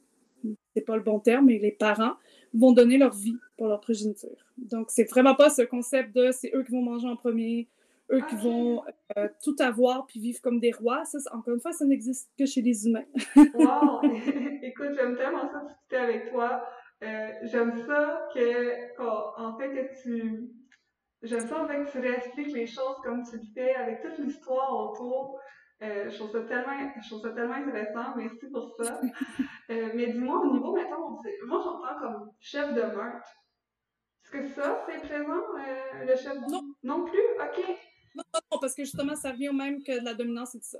S2: c'est pas le bon terme, mais les parents vont donner leur vie pour leur progéniture. Donc, c'est vraiment pas ce concept de c'est eux qui vont manger en premier, eux qui vont euh, tout avoir puis vivre comme des rois. Ça, encore une fois, ça n'existe que chez les humains.
S1: wow! Écoute, j'aime tellement ça discuter avec toi. Euh, j'aime ça que, en fait, que tu. J'aime ça en fait que tu réexpliques les choses comme tu le fais, avec toute l'histoire autour. Euh, je, trouve ça tellement, je trouve ça tellement intéressant. Merci pour ça. mais dis-moi, au niveau, maintenant, moi, j'entends comme chef de meurtre. Est-ce que ça, c'est présent, le chef de...
S2: Non.
S1: Non plus? OK.
S2: Non, non, parce que justement, ça revient au même que de la dominance et tout ça.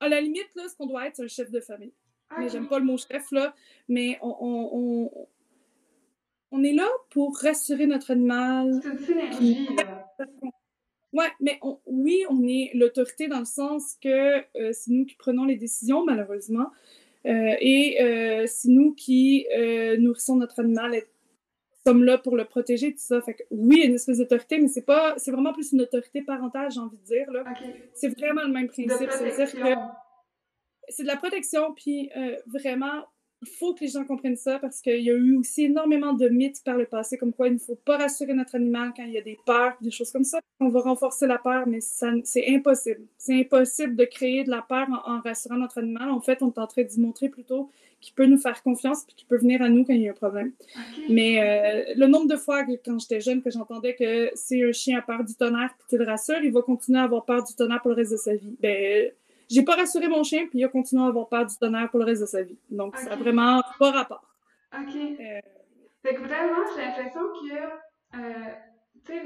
S2: À la limite, là, ce qu'on doit être, c'est un chef de famille. Mais j'aime pas le mot chef, là. Mais on, on, on, est là pour rassurer notre animal.
S1: C'est une synergie.
S2: Ouais, mais oui, on est l'autorité dans le sens que euh, c'est nous qui prenons les décisions, malheureusement. Euh, et euh, c'est nous qui nourrissons notre animal sommes là pour le protéger, tout ça. Fait que oui, il y a une espèce d'autorité, mais c'est pas, c'est vraiment plus une autorité parentale, j'ai envie de dire. Là. C'est vraiment le même principe. C'est-à-dire que c'est de la protection, puis euh, vraiment, faut que les gens comprennent ça parce qu'il y a eu aussi énormément de mythes par le passé, comme quoi il ne faut pas rassurer notre animal quand il y a des peurs, des choses comme ça. On va renforcer la peur, mais c'est impossible. C'est impossible de créer de la peur en, rassurant notre animal. En fait, on est en train d'y montrer plutôt qu'il peut nous faire confiance et qu'il peut venir à nous quand il y a un problème. Mais euh, le nombre de fois que, quand j'étais jeune que j'entendais que c'est un chien à peur du tonnerre puis tu le rassures, il va continuer à avoir peur du tonnerre pour le reste de sa vie. Ben, j'ai pas rassuré mon chien, puis il a continué à avoir peur du tonnerre pour le reste de sa vie. Donc, ça n'a vraiment pas rapport.
S1: OK. Euh... Fait que vraiment, j'ai l'impression que, euh, tu sais,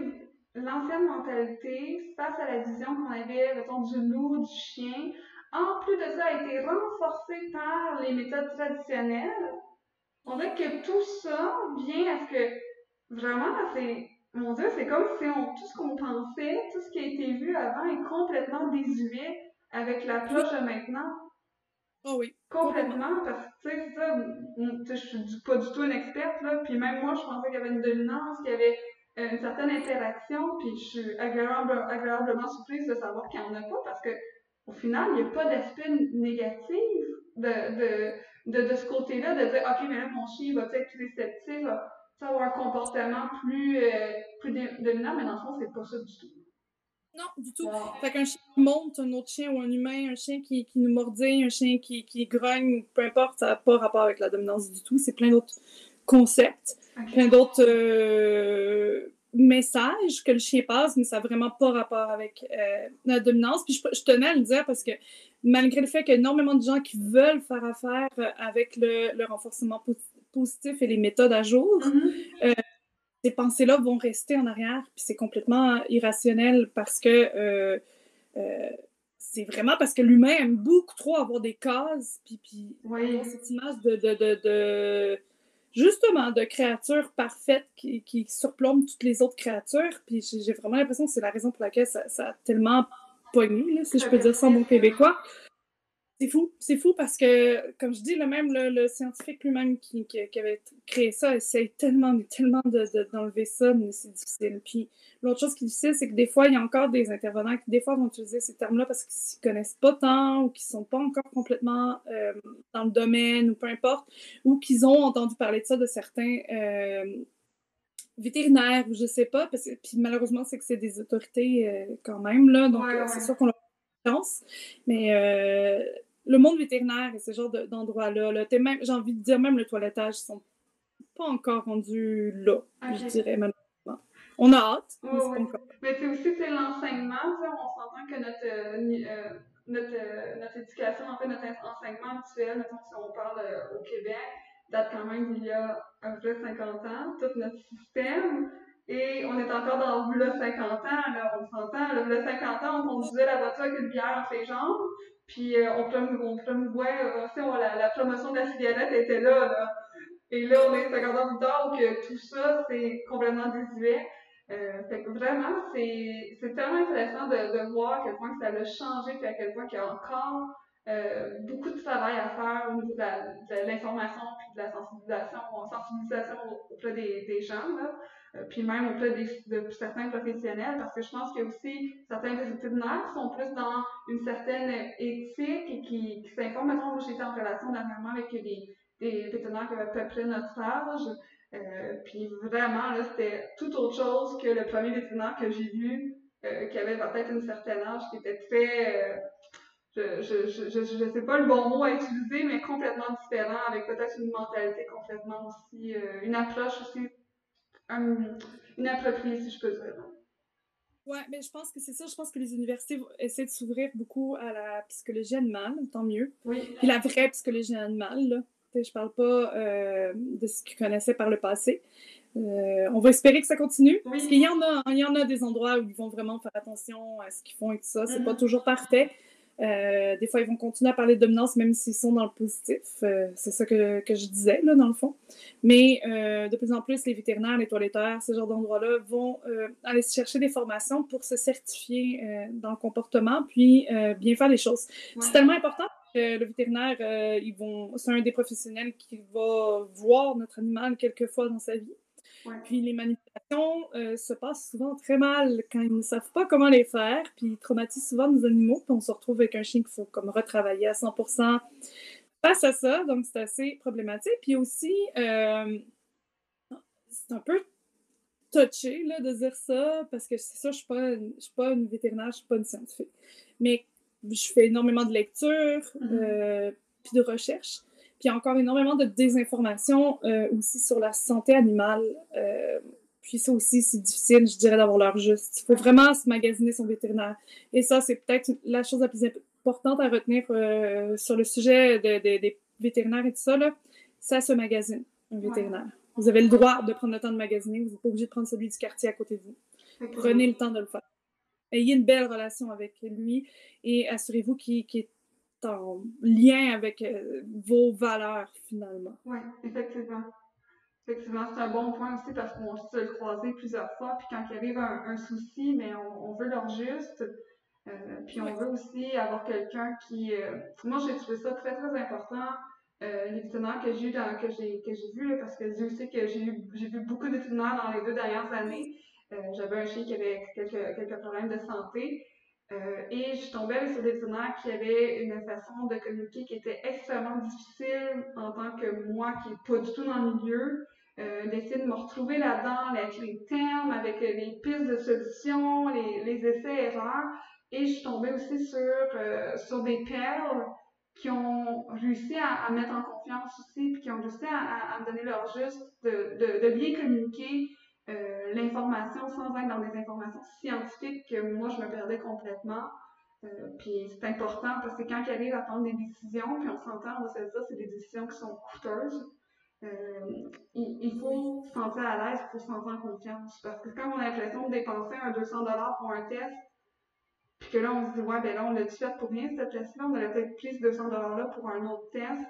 S1: l'ancienne mentalité, face à la vision qu'on avait, mettons, du loup, du chien, en plus de ça, a été renforcée par les méthodes traditionnelles. On dirait que tout ça vient à ce que, vraiment, c'est, mon Dieu, c'est comme si on, tout ce qu'on pensait, tout ce qui a été vu avant est complètement désuet avec la cloche maintenant?
S2: Oh oui.
S1: Complètement, parce que, tu sais, ça, je suis pas du tout une experte, là, puis même moi, je pensais qu'il y avait une dominance, qu'il y avait euh, une certaine interaction, puis je suis agréablement surprise de savoir qu'il n'y en a pas, parce que au final, il n'y a pas d'aspect négatif de, de, de, de ce côté-là, de dire, OK, mais là, mon chien va être plus réceptif, va avoir un comportement plus, euh, plus dominant, mais dans le fond, c'est pas ça du tout.
S2: Non, du tout. Fait qu'un chien qui monte, un autre chien ou un humain, un chien qui, qui nous mordit, un chien qui, qui grogne, peu importe, ça n'a pas rapport avec la dominance du tout. C'est plein d'autres concepts, plein d'autres euh, messages que le chien passe, mais ça n'a vraiment pas rapport avec euh, la dominance. Puis je, tenais à le dire parce que malgré le fait qu'il y a énormément de gens qui veulent faire affaire avec le, le renforcement positif et les méthodes à jour, mm-hmm. euh, ces pensées-là vont rester en arrière, puis c'est complètement irrationnel parce que euh, euh, c'est vraiment parce que l'humain aime beaucoup trop avoir des cases, puis, puis avoir cette image de, de, de, justement de créatures parfaites qui, qui surplombent toutes les autres créatures, puis j'ai vraiment l'impression que c'est la raison pour laquelle ça, ça a tellement pogné, si je peux dire ça en bon québécois. C'est fou, c'est fou parce que, comme je dis, le même le, scientifique lui-même qui, qui, avait créé ça essaye tellement, tellement d'enlever de, ça, mais c'est difficile. Puis l'autre chose qui est difficile, c'est que des fois, il y a encore des intervenants qui, des fois, vont utiliser ces termes-là parce qu'ils ne s'y connaissent pas tant ou qu'ils ne sont pas encore complètement euh, dans le domaine ou peu importe, ou qu'ils ont entendu parler de ça de certains euh, vétérinaires ou je sais pas. Parce que, puis malheureusement, c'est que c'est des autorités euh, quand même, là, donc c'est sûr qu'on leur chance. Mais le monde vétérinaire et ce genre d'endroits-là, là, j'ai envie de dire, même le toilettage, ils sont pas encore rendus là, je dirais malheureusement. On a hâte.
S1: mais c'est aussi c'est l'enseignement, on s'entend que notre, euh, euh, notre, euh, notre, éducation, en fait, notre enseignement actuel, si on parle au Québec, date quand même d'il y a un peu 50 ans, tout notre système. Et on est encore dans le 50 ans, là, on s'entend. Le 50 ans, on conduisait la voiture avec une bière en ses jambes. Puis euh, on, promouvoit, on, la, la, promotion de la cigarette était là, là. Et là, on est 50 ans plus tard que tout ça, c'est complètement désuet. Euh, fait que vraiment, c'est, tellement intéressant de, voir à quel point ça a changé, puis à quel point il y a encore euh, beaucoup de travail à faire au niveau de, l'information puis de la sensibilisation, sensibilisation auprès des, des gens, là. Euh, puis même auprès des, de certains professionnels, parce que je pense que aussi certains vétérinaires sont plus dans une certaine éthique et qui, qui s'informent. Maintenant, j'étais en relation dernièrement avec des, des vétérinaires qui avaient à peu près notre âge. Euh, puis vraiment, là, c'était tout autre chose que le premier vétérinaire que j'ai vu, euh, qui avait peut-être une certaine âge, qui était très... Euh, je, je, je, je, sais pas le bon mot à utiliser, mais complètement différent, avec peut-être une mentalité complètement aussi, une approche aussi inappropriée, si je peux dire.
S2: Ouais, mais je pense que c'est ça. Je pense que les universités essaient de s'ouvrir beaucoup à la psychologie animale, tant mieux.
S1: Oui.
S2: Puis la vraie psychologie animale, là. Je parle pas euh, de ce qu'ils connaissaient par le passé. Euh, on va espérer que ça continue. Parce qu'il y en a, il y en a des endroits où ils vont vraiment faire attention à ce qu'ils font et tout ça. C'est pas mm-hmm. toujours parfait. Euh, des fois, ils vont continuer à parler de dominance même s'ils sont dans le positif. Euh, c'est ça que, que, je disais, là, dans le fond. Mais euh, de plus en plus, les vétérinaires, les toiletteurs, ce genre d'endroits-là vont aller chercher des formations pour se certifier dans le comportement, puis bien faire les choses. C'est tellement important que le vétérinaire, ils vont, c'est un des professionnels qui va voir notre animal quelques fois dans sa vie. Puis les manipulations euh, se passent souvent très mal quand ils ne savent pas comment les faire, puis ils traumatisent souvent nos animaux, puis on se retrouve avec un chien qu'il faut comme retravailler à 100% face à ça, donc c'est assez problématique. Puis aussi, euh, c'est un peu touché là, de dire ça, parce que c'est ça, je ne suis, suis, pas une vétérinaire, je ne suis pas une scientifique. Mais je fais énormément de lecture, mm-hmm. euh, puis de recherche. Puis il y a encore énormément de désinformation euh, aussi sur la santé animale. Euh, puis ça aussi, c'est difficile, je dirais, d'avoir l'heure juste. Il faut vraiment se magasiner son vétérinaire. Et ça, c'est peut-être la chose la plus importante à retenir euh, sur le sujet des vétérinaires et tout ça. Là. Ça se magasine, un vétérinaire. Vous avez le droit de prendre le temps de magasiner. Vous n'êtes pas obligé de prendre celui du quartier à côté de vous. Prenez le temps de le faire. Ayez une belle relation avec lui et assurez-vous qu'il est en lien avec euh, vos valeurs, finalement.
S1: Oui, effectivement. Effectivement, c'est un bon point aussi parce qu'on se le croiser plusieurs fois, puis quand il arrive un, souci, mais on, veut leur juste. Euh, puis on veut aussi avoir quelqu'un qui. Euh, moi, j'ai trouvé ça très, très important. les vétérinaires que j'ai que j'ai que j'ai vu parce que je sais que j'ai j'ai vu beaucoup de vétérinaires dans les deux dernières années. J'avais un chien qui avait quelques, quelques problèmes de santé. Euh, et je tombée sur des vétérinaires qui avaient une façon de communiquer qui était extrêmement difficile en tant que moi qui n'ai pas du tout dans le milieu. Euh, d'essayer de me retrouver là-dedans avec les termes, avec les pistes de solutions, les, les essais-erreurs. Et je tombée aussi sur, euh, sur des perles qui ont réussi à, à, mettre en confiance aussi, puis qui ont réussi à, à, me donner leur juste de, de bien communiquer, euh, l'information sans être dans des informations scientifiques que moi je me perdais complètement. Euh, puis c'est important parce que quand il arrive à prendre des décisions, puis on s'entend, on va se dire, c'est des décisions qui sont coûteuses. Euh, il, faut se sentir à l'aise pour se sentir en confiance. Parce que quand on a l'impression de dépenser un 200 pour un test, puis que là on se dit, ouais, ben là on l'a fait pour rien cette test-là, on aurait peut-être pris ce 200 $-là pour un autre test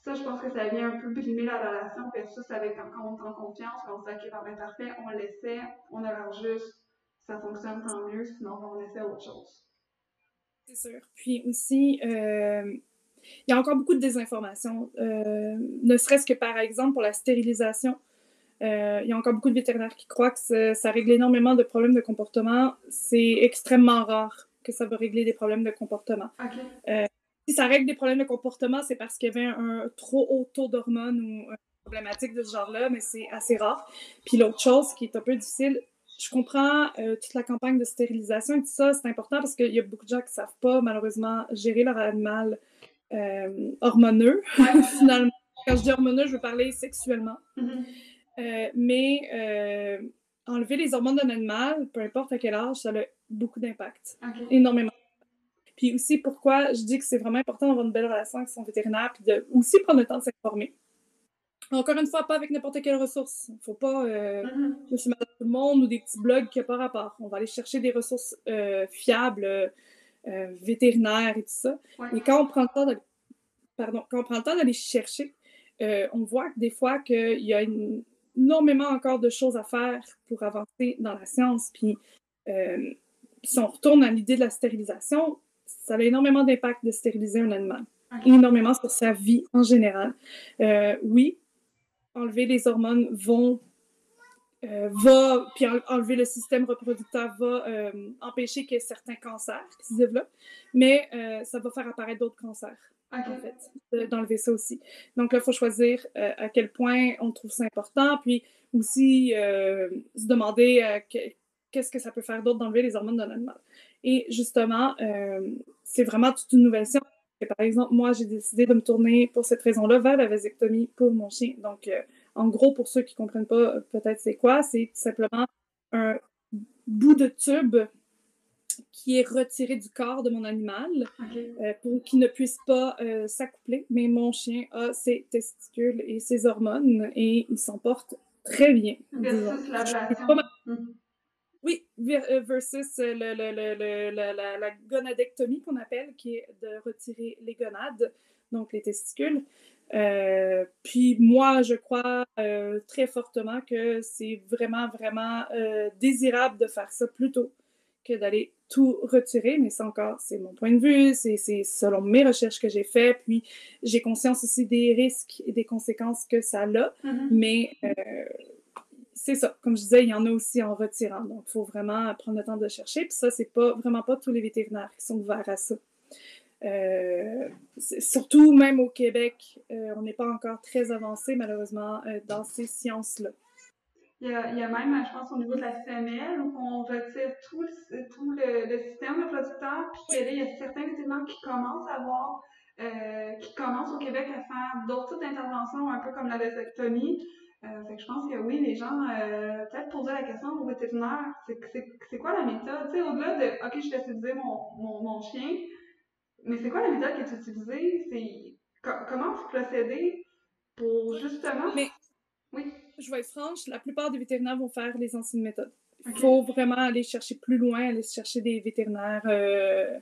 S1: ça, je pense que ça vient un peu brimer la relation versus avec quand on est en confiance, on se dit, OK, ben, parfait, on l'essaie, on a l'air juste, ça fonctionne tant mieux, sinon on essaie autre chose.
S2: C'est sûr. Puis aussi, euh, il y a encore beaucoup de désinformation, euh, ne serait-ce que par exemple pour la stérilisation. Euh, il y a encore beaucoup de vétérinaires qui croient que ça règle énormément de problèmes de comportement. C'est extrêmement rare que ça va régler des problèmes de comportement. Si ça règle des problèmes de comportement, c'est parce qu'il y avait un, trop haut taux d'hormones ou une problématique de ce genre-là, mais c'est assez rare. Puis l'autre chose qui est un peu difficile, je comprends euh, toute la campagne de stérilisation et tout ça, c'est important parce qu'il y a beaucoup de gens qui ne savent pas, malheureusement, gérer leur animal euh, hormoneux. Finalement, quand je dis hormoneux, je veux parler sexuellement. Mm-hmm. Euh, mais enlever les hormones d'un animal, peu importe à quel âge, ça a beaucoup d'impact. Énormément. Puis aussi, pourquoi je dis que c'est vraiment important d'avoir une belle relation avec son vétérinaire, puis de aussi prendre le temps de s'informer. Encore une fois, pas avec n'importe quelle ressource. Il ne faut pas euh, mm -hmm. tout le monde ou des petits blogs qui n'ont pas rapport. On va aller chercher des ressources euh, fiables, euh, vétérinaires et tout ça. Et quand on prend le temps de, pardon, quand on prend le temps d'aller chercher, euh, on voit que des fois qu'il y a énormément encore de choses à faire pour avancer dans la science. Puis si on retourne à l'idée de la stérilisation, ça a énormément d'impact de stériliser un animal. Énormément sur sa vie en général. oui, enlever les hormones vont euh, va, puis enlever le système reproducteur va euh, empêcher qu'il y ait certains cancers qui se développent, mais euh, ça va faire apparaître d'autres cancers, en fait, d'enlever ça aussi. Donc là, il faut choisir à quel point on trouve ça important, puis aussi se demander qu'est-ce que ça peut faire d'autre d'enlever les hormones d'un animal. Et justement, c'est vraiment toute une nouvelle science par exemple, moi, j'ai décidé de me tourner pour cette raison-là vers la vasectomie pour mon chien. Donc, euh, en gros, pour ceux qui ne comprennent pas euh, peut-être c'est quoi, c'est tout simplement un bout de tube qui est retiré du corps de mon animal euh, pour qu'il ne puisse pas s'accoupler. Mais mon chien a ses testicules et ses hormones et il s'en porte très bien. Oui, euh, versus euh, le, la, gonadectomie qu'on appelle, qui est de retirer les gonades, donc les testicules. Euh, puis moi, je crois très fortement que c'est vraiment, vraiment désirable de faire ça plutôt que d'aller tout retirer, mais c'est encore, c'est mon point de vue, c'est selon mes recherches que j'ai faites, puis j'ai conscience aussi des risques et des conséquences que ça a, mm-hmm. mais c'est ça. Comme je disais, il y en a aussi en retirant. Donc, il faut vraiment prendre le temps de chercher. Puis ça, c'est pas vraiment pas tous les vétérinaires qui sont ouverts à ça. Euh, surtout, même au Québec, euh, on n'est pas encore très avancé, malheureusement, euh, dans ces sciences-là.
S1: Il y, a, même, je pense, au niveau de la femelle, où on retire tout, le, tout le, le système reproducteur, puis il y a certains vétérinaires qui commencent à voir, qui commencent au Québec à faire d'autres types d'interventions, un peu comme la vasectomie, euh, fait que je pense que oui, les gens, euh, peut-être poser la question au vétérinaire, c'est quoi la méthode? Tu sais, au-delà de, OK, je vais utiliser mon, mon, mon chien, mais c'est quoi la méthode qui est utilisée? C'est comment vous procédez pour justement.
S2: Mais, oui. Je vais être franche, la plupart des vétérinaires vont faire les anciennes méthodes. Il faut vraiment aller chercher plus loin, aller chercher des vétérinaires euh,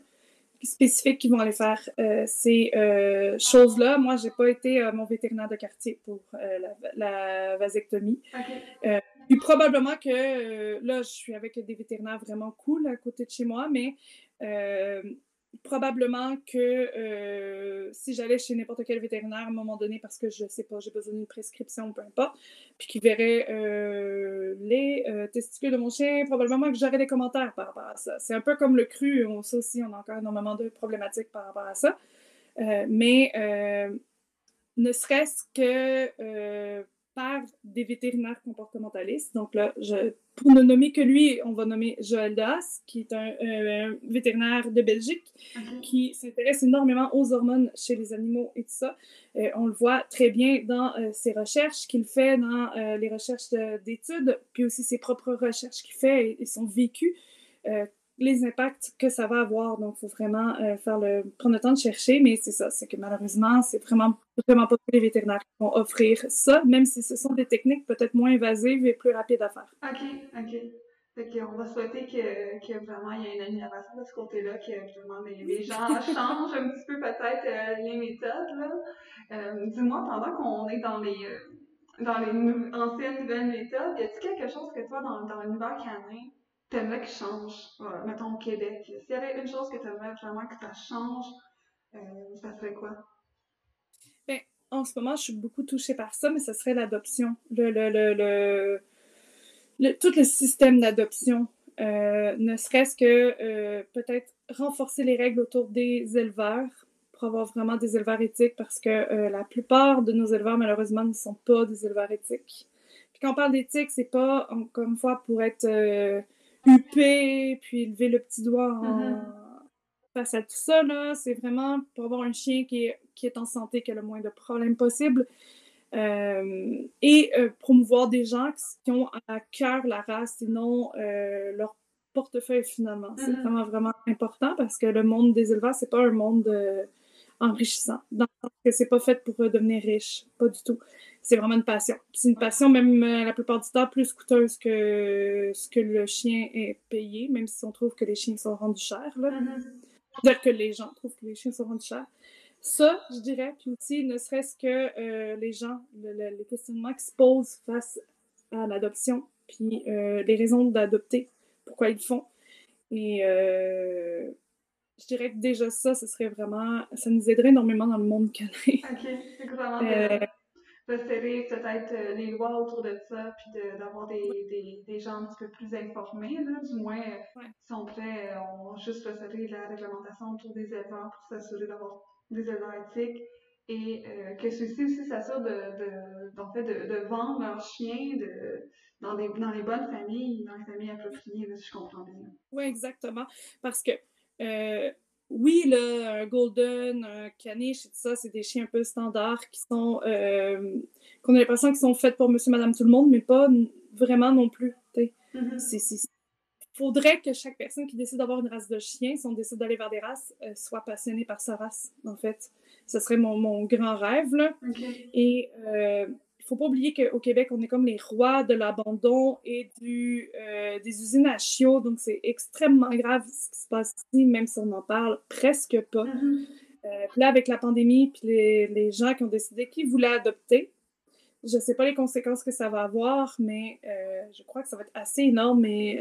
S2: spécifiques qui vont aller faire euh, ces euh, choses-là. Moi, j'ai pas été euh, mon vétérinaire de quartier pour la, la, vasectomie. puis probablement que là, je suis avec des vétérinaires vraiment cool à côté de chez moi, mais probablement que euh, si j'allais chez n'importe quel vétérinaire à un moment donné, parce que je sais pas, j'ai besoin d'une prescription ou peu importe, puis qu'il verrait euh, les euh, testicules de mon chien, probablement que j'aurais des commentaires par rapport à ça. C'est un peu comme le cru, on, ça aussi, on a encore énormément de problématiques par rapport à ça. mais ne serait-ce que par des vétérinaires comportementalistes. Donc là, je, pour ne nommer que lui, on va nommer Joël Das, qui est un, vétérinaire de Belgique, qui s'intéresse énormément aux hormones chez les animaux et tout ça. Euh, on le voit très bien dans euh, ses recherches qu'il fait, dans euh, les recherches d'études, puis aussi ses propres recherches qu'il fait et, et son vécu les impacts que ça va avoir. Donc, il faut vraiment euh, faire le, prendre le temps de chercher, mais c'est ça, c'est que malheureusement, c'est vraiment, vraiment pas tous les vétérinaires qui vont offrir ça, même si ce sont des techniques peut-être moins invasives et plus rapides à faire.
S1: OK, OK. Fait qu'on va souhaiter que, que vraiment il y ait une amélioration de ce côté-là, que vraiment les, gens changent un petit peu peut-être euh, les méthodes. Là. Euh, dis-moi, pendant qu'on est dans les dans les anciennes nouvelles méthodes, y a-t-il quelque chose que toi, dans, dans l'univers canin, t'aimerais qu'il change, mettons au Québec? S'il y avait une chose que t'aimerais vraiment que ça change, euh, ça serait quoi?
S2: Ben, en ce moment, je suis beaucoup touchée par ça, mais ce serait l'adoption. Le, le, le, le, tout le système d'adoption. Euh, ne serait-ce que euh, peut-être renforcer les règles autour des éleveurs pour avoir vraiment des éleveurs éthiques parce que la plupart de nos éleveurs, malheureusement, ne sont pas des éleveurs éthiques. Puis quand on parle d'éthique, c'est pas, encore une fois, pour être puis lever le petit doigt en, mm-hmm face à tout ça, là, c'est vraiment pour avoir un chien qui est, qui est en santé, qui a le moins de problèmes possible. Euh, et euh, promouvoir des gens qui ont à cœur la race, sinon euh, leur portefeuille finalement. C'est mm-hmm. vraiment, vraiment important parce que le monde des éleveurs, c'est pas un monde enrichissant. Dans le sens que c'est pas fait pour devenir riche, pas du tout. C'est vraiment une passion. C'est une passion, même la plupart du temps, plus coûteuse que ce que le chien est payé, même si on trouve que les chiens sont rendus chers. Là. Mm-hmm dire que les gens trouvent que les chiens sont rendus chers. Ça, je dirais, puis aussi, ne serait-ce que euh, les gens, les questionnements qui se posent face à l'adoption, puis euh, les raisons d'adopter, pourquoi ils font. Et euh, je dirais que déjà ça, ce serait vraiment, ça nous aiderait énormément dans le monde canin.
S1: OK, c'est vraiment resserrer peut-être euh, les lois autour de ça, puis d'avoir des, des, des, gens un petit peu plus informés, là, du moins, euh, si on pourrait, euh, on juste resserrer la réglementation autour des éleveurs pour s'assurer d'avoir des éleveurs éthiques et que ceux-ci aussi s'assurent de, de, en fait, de, de, vendre leurs chiens de, dans, des, dans les bonnes familles, dans les familles appropriées, là, si je comprends bien.
S2: Oui, exactement. Parce que oui, là, un golden, un caniche et tout ça, c'est des chiens un peu standards qui sont, euh, qu'on a l'impression qu'ils sont faits pour monsieur, madame, tout le monde, mais pas vraiment non plus. Il mm-hmm. faudrait que chaque personne qui décide d'avoir une race de chien, si on décide d'aller vers des races, euh, soit passionnée par sa race, en fait. Ce serait mon, mon grand rêve, là. Et euh, faut pas oublier qu'au Québec, on est comme les rois de l'abandon et du, euh, des usines à chiots. Donc, c'est extrêmement grave ce qui se passe ici, même si on n'en parle presque pas. Mm-hmm. Euh, puis là, avec la pandémie, puis les, les gens qui ont décidé qu'ils voulaient adopter, je ne sais pas les conséquences que ça va avoir, mais euh, je crois que ça va être assez énorme. Mais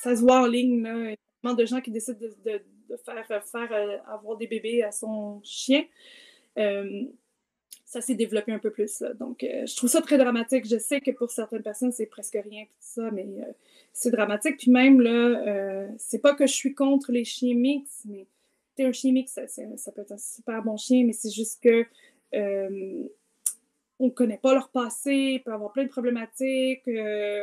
S2: ça se voit en ligne, là. Il y a tellement de gens qui décident de, de, de faire, faire avoir des bébés à son chien ça s'est développé un peu plus. Donc, euh, je trouve ça très dramatique. Je sais que pour certaines personnes, c'est presque rien, tout ça, mais euh, c'est dramatique. Puis même, là, euh, c'est pas que je suis contre les chiens mix, mais un chien mix, ça, ça, peut être un super bon chien, mais c'est juste que on connaît pas leur passé, il peut avoir plein de problématiques,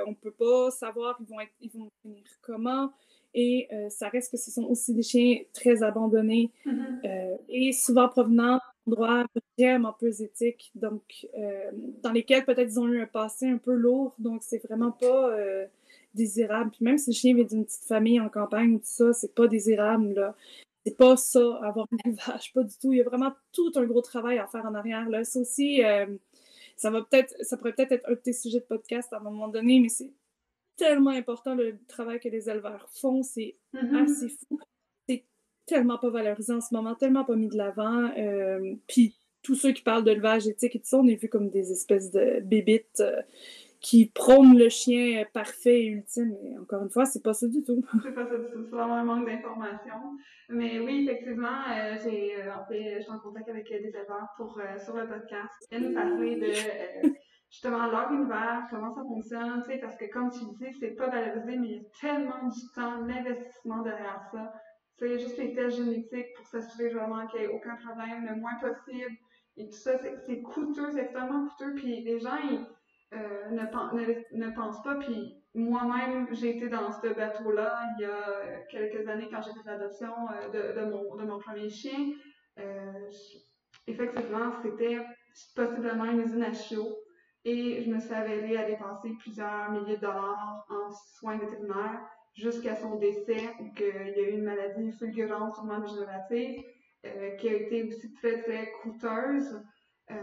S2: on peut pas savoir ils vont, être, ils vont finir comment. Et ça reste que ce sont aussi des chiens très abandonnés mm-hmm. et souvent provenant endroits vraiment peu éthiques, donc euh, dans lesquels peut-être ils ont eu un passé un peu lourd, donc c'est vraiment pas euh, désirable. Puis même si le chien vient d'une petite famille en campagne, tout ça, c'est pas désirable, là. C'est pas ça, avoir un élevage, pas du tout. Il y a vraiment tout un gros travail à faire en arrière, là. Ça aussi, euh, ça va peut-être, ça pourrait peut-être être un de tes sujets de podcast à un moment donné, mais c'est tellement important le travail que les éleveurs font, c'est mm-hmm. assez fou tellement pas valorisé en ce moment, tellement pas mis de l'avant. Euh, puis tous ceux qui parlent d'élevage éthique et tout ça, on est vu comme des espèces de bébites euh, qui prônent le chien parfait et ultime. Mais encore une fois, c'est pas ça du tout.
S1: c'est pas ça du tout. C'est vraiment un manque d'informations. Mais oui, effectivement, euh, j'ai en fait, je suis en contact avec des éleveurs pour, sur le podcast. Ils nous parler de justement leur univers, comment ça fonctionne, tu sais, parce que comme tu dis, c'est pas valorisé, mais il y a tellement du temps, l'investissement derrière ça c'est juste les tests génétiques pour s'assurer vraiment qu'il n'y ait aucun problème le moins possible. Et tout ça, c'est coûteux, c'est extrêmement coûteux. Puis les gens, ils, euh, ne, ne, pensent pas. Puis moi-même, j'ai été dans ce bateau-là il y a quelques années quand j'ai fait l'adoption euh, de, de, mon, de mon premier chien. Euh, effectivement, c'était possiblement une usine à chiots. Et je me suis avérée à dépenser plusieurs milliers de dollars en soins vétérinaires jusqu'à son décès qu'il y a eu une maladie fulgurante, sûrement dégénérative, euh, qui a été aussi très, très coûteuse euh,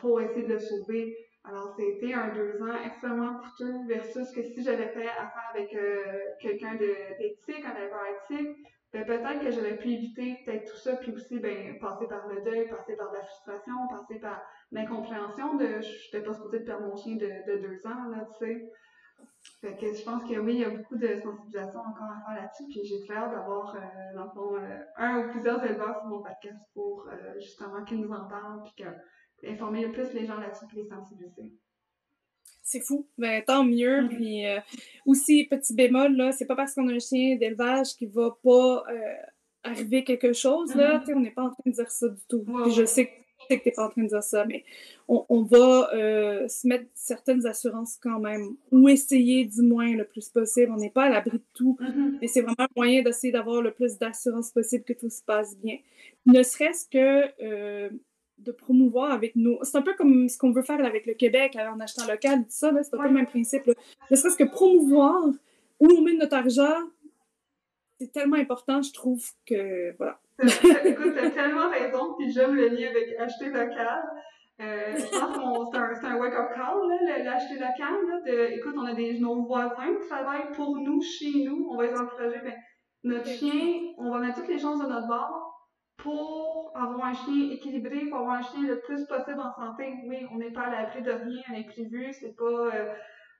S1: pour essayer de le sauver. Alors, c'était un deux ans extrêmement coûteux versus que si j'avais fait affaire avec euh, quelqu'un d'éthique, un éleveur éthique, ben, peut-être que j'aurais pu éviter peut-être tout ça, puis aussi ben, passer par le deuil, passer par la frustration, passer par l'incompréhension de je n'étais pas supposée de perdre mon chien de, de deux ans, là, tu sais. Fait que je pense que oui, il y a beaucoup de sensibilisation encore à faire là-dessus, puis j'ai très hâte d'avoir, euh, euh, un ou plusieurs éleveurs sur mon podcast pour euh, justement qu'ils nous en parlent, puis que, informer le plus les gens là-dessus, puis les sensibiliser.
S2: C'est fou. Ben, tant mieux. Mm-hmm. Puis aussi, petit bémol, là, c'est pas parce qu'on a un chien d'élevage qu'il va pas arriver quelque chose, là. Mm-hmm. On n'est pas en train de dire ça du tout. Puis je sais que que tu n'es pas en train de dire ça, mais on, va euh, se mettre certaines assurances quand même, ou essayer du moins le plus possible. On n'est pas à l'abri de tout, mm-hmm. mais c'est vraiment un moyen d'essayer d'avoir le plus d'assurance possible que tout se passe bien. Ne serait-ce que euh, de promouvoir avec nous. C'est un peu comme ce qu'on veut faire avec le Québec en achetant local, tout ça, c'est un peu le même principe. Ne serait-ce que promouvoir où on met notre argent, c'est tellement important, je trouve que voilà.
S1: Écoute, t'as tellement raison, puis j'aime le lien avec acheter local. Euh, je pense que c'est un, un wake-up call, l'acheter local. Là, de, écoute, on a des, nos voisins qui travaillent pour nous, chez nous, on va les encourager. Mais notre chien, on va mettre toutes les chances de notre bord pour avoir un chien équilibré, pour avoir un chien le plus possible en santé. Oui, on n'est pas à l'abri de rien, un imprévu, c'est pas... Euh,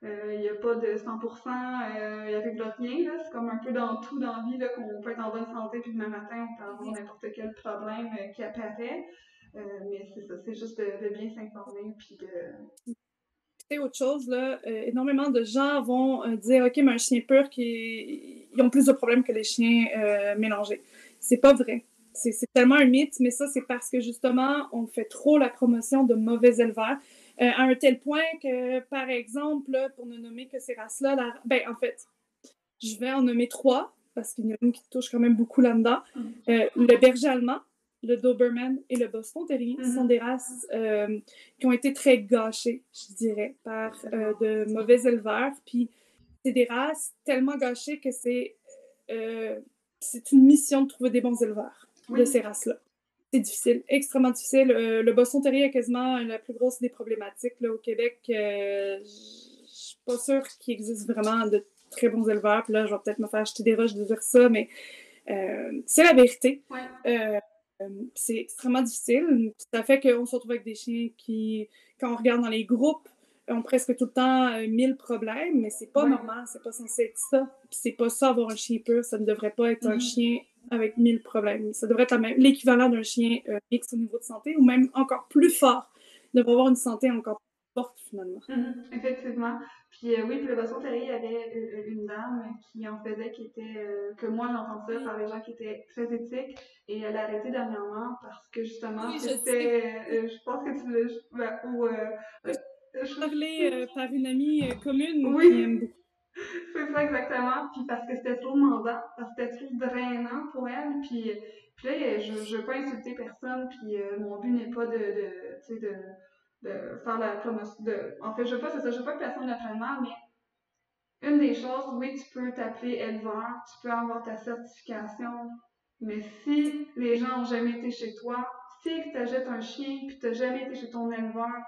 S1: il euh, n'y a pas de 100%, euh, il arrive là rien. C'est comme un peu dans tout dans la vie qu'on peut être en bonne santé, puis demain matin, on peut avoir n'importe quel problème euh, qui apparaît. Euh, mais c'est ça, c'est juste de, bien s'informer, puis de...
S2: Autre chose, là. énormément de gens vont dire, OK, mais un chien pur, qui... ils ont plus de problèmes que les chiens mélangés. C'est pas vrai. C'est tellement un mythe, mais ça, c'est parce que justement, on fait trop la promotion de mauvais éleveurs. Euh, à un tel point que, par exemple, pour ne nommer que ces races-là, ben, en fait, je vais en nommer trois, parce qu'il y en a une qui touche quand même beaucoup là-dedans. Mm. Euh, le berger allemand, le Doberman et le Boston Terrier mm-hmm. sont des races euh, qui ont été très gâchées, je dirais, par de mauvais éleveurs. Puis c'est des races tellement gâchées que c'est c'est une mission de trouver des bons éleveurs de ces races-là c'est difficile, extrêmement difficile. Euh, le Boston Terrier est quasiment la plus grosse des problématiques là, au Québec. Euh, je suis pas sûre qu'il existe vraiment de très bons éleveurs. Puis là, je vais peut-être me faire acheter des roches de dire ça, mais euh, c'est la vérité. c'est extrêmement difficile. Ça fait qu'on se retrouve avec des chiens qui, quand on regarde dans les groupes, ont presque tout le temps mille problèmes, mais c'est pas normal, c'est pas censé être ça. C'est pas ça avoir un chien pur, ça ne devrait pas être un mm-hmm. chien avec mille problèmes. Ça devrait être l'équivalent d'un chien euh, X au niveau de santé ou même encore plus fort. Il devrait avoir une santé encore plus forte finalement.
S1: Mm-hmm. effectivement. Puis euh, oui, puis le basson terrier, il y avait euh, une, dame qui en faisait, qui était, que moi j'entendais par les gens qui étaient très éthiques et elle a arrêté dernièrement parce que justement, c'était, je, pense que tu le. ou,
S2: je parlais par une amie commune
S1: oui. qui aime beaucoup c'est ça exactement. Puis parce que c'était trop demandant, parce que c'était trop drainant pour elle. Puis, puis là, je, je veux pas insulter personne, puis euh, mon but n'est pas de, de, de, de faire la promotion. De... En fait, je veux pas, c'est ça, je veux pas que personne le prenne mal, mais une des choses, oui, tu peux t'appeler éleveur, tu peux avoir ta certification, mais si les gens ont jamais été chez toi, si tu achètes un chien puis tu jamais été chez ton éleveur,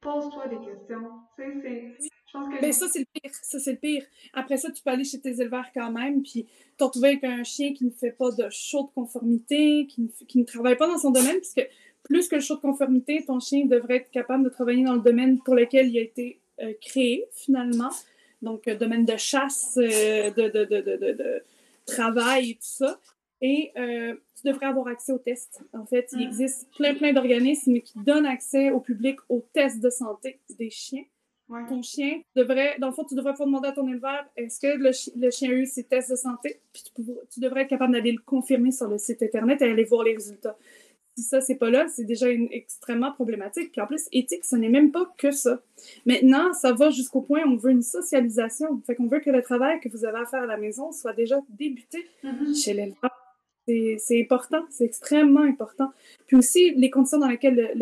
S1: pose-toi des questions. Tu sais, c'est.
S2: Ben, ça, c'est le pire. Ça, c'est le pire. Après ça, tu peux aller chez tes éleveurs quand même, puis te retrouver avec un chien qui ne fait pas de show de conformité, qui ne, qui ne travaille pas dans son domaine, puisque plus que le show de conformité, ton chien devrait être capable de travailler dans le domaine pour lequel il a été euh, créé, finalement. Donc, euh, domaine de chasse, euh, de, de, de, de, travail et tout ça. Et tu devrais avoir accès aux tests. En fait, il mm. existe plein, plein d'organismes qui donnent accès au public aux tests de santé des chiens. Ton chien devrait, dans le fond, tu devrais pouvoir demander à ton éleveur est-ce que le, chien a eu ses tests de santé, puis tu, devrais être capable d'aller le confirmer sur le site Internet et aller voir les résultats. Si ça, c'est pas là, c'est déjà une, extrêmement problématique. Puis en plus, éthique, ce n'est même pas que ça. Maintenant, ça va jusqu'au point où on veut une socialisation. Fait qu'on veut que le travail que vous avez à faire à la maison soit déjà débuté mm-hmm. chez l'éleveur. C'est important, c'est extrêmement important. Puis aussi, les conditions dans lesquelles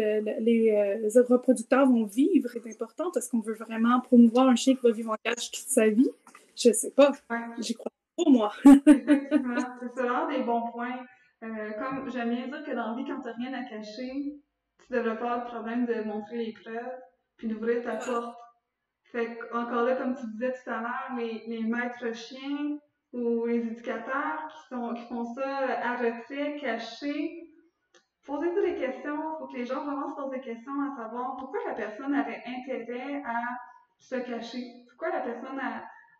S2: les, euh, reproducteurs vont vivre est importante. Est-ce qu'on veut vraiment promouvoir un chien qui va vivre en cage toute sa vie? Je sais pas. J'y crois pas, moi.
S1: C'est ça, des bons points. Euh, comme j'aime bien dire que dans la vie, quand tu n'as rien à cacher, tu devrais pas avoir de problème de montrer les preuves puis d'ouvrir ta porte. Fait encore là, comme tu disais tout à l'heure, les, les maîtres chiens, ou les éducateurs qui, sont, qui font ça à retrait, caché. Posez-vous des questions, il faut que les gens vraiment se posent des questions à savoir pourquoi la personne avait intérêt à se cacher? Pourquoi la personne,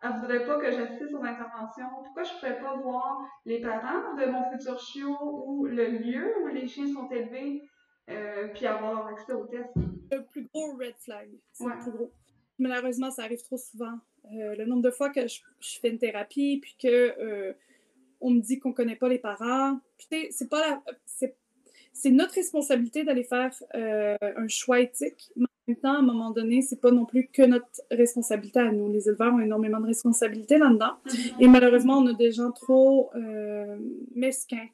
S1: elle, ne voudrait pas que j'assiste aux interventions? Pourquoi je ne pourrais pas voir les parents de mon futur chiot ou le lieu où les chiens sont élevés, euh, puis avoir accès aux tests?
S2: Le plus gros red flag, c'est le plus gros. Malheureusement, ça arrive trop souvent. Euh, le nombre de fois que je, fais une thérapie, puis que euh, on me dit qu'on connaît pas les parents. c'est pas c'est notre responsabilité d'aller faire euh, un choix éthique, mais en même temps, à un moment donné, c'est pas non plus que notre responsabilité à nous. Les éleveurs ont énormément de responsabilités là-dedans. Et malheureusement, on a des gens trop mesquins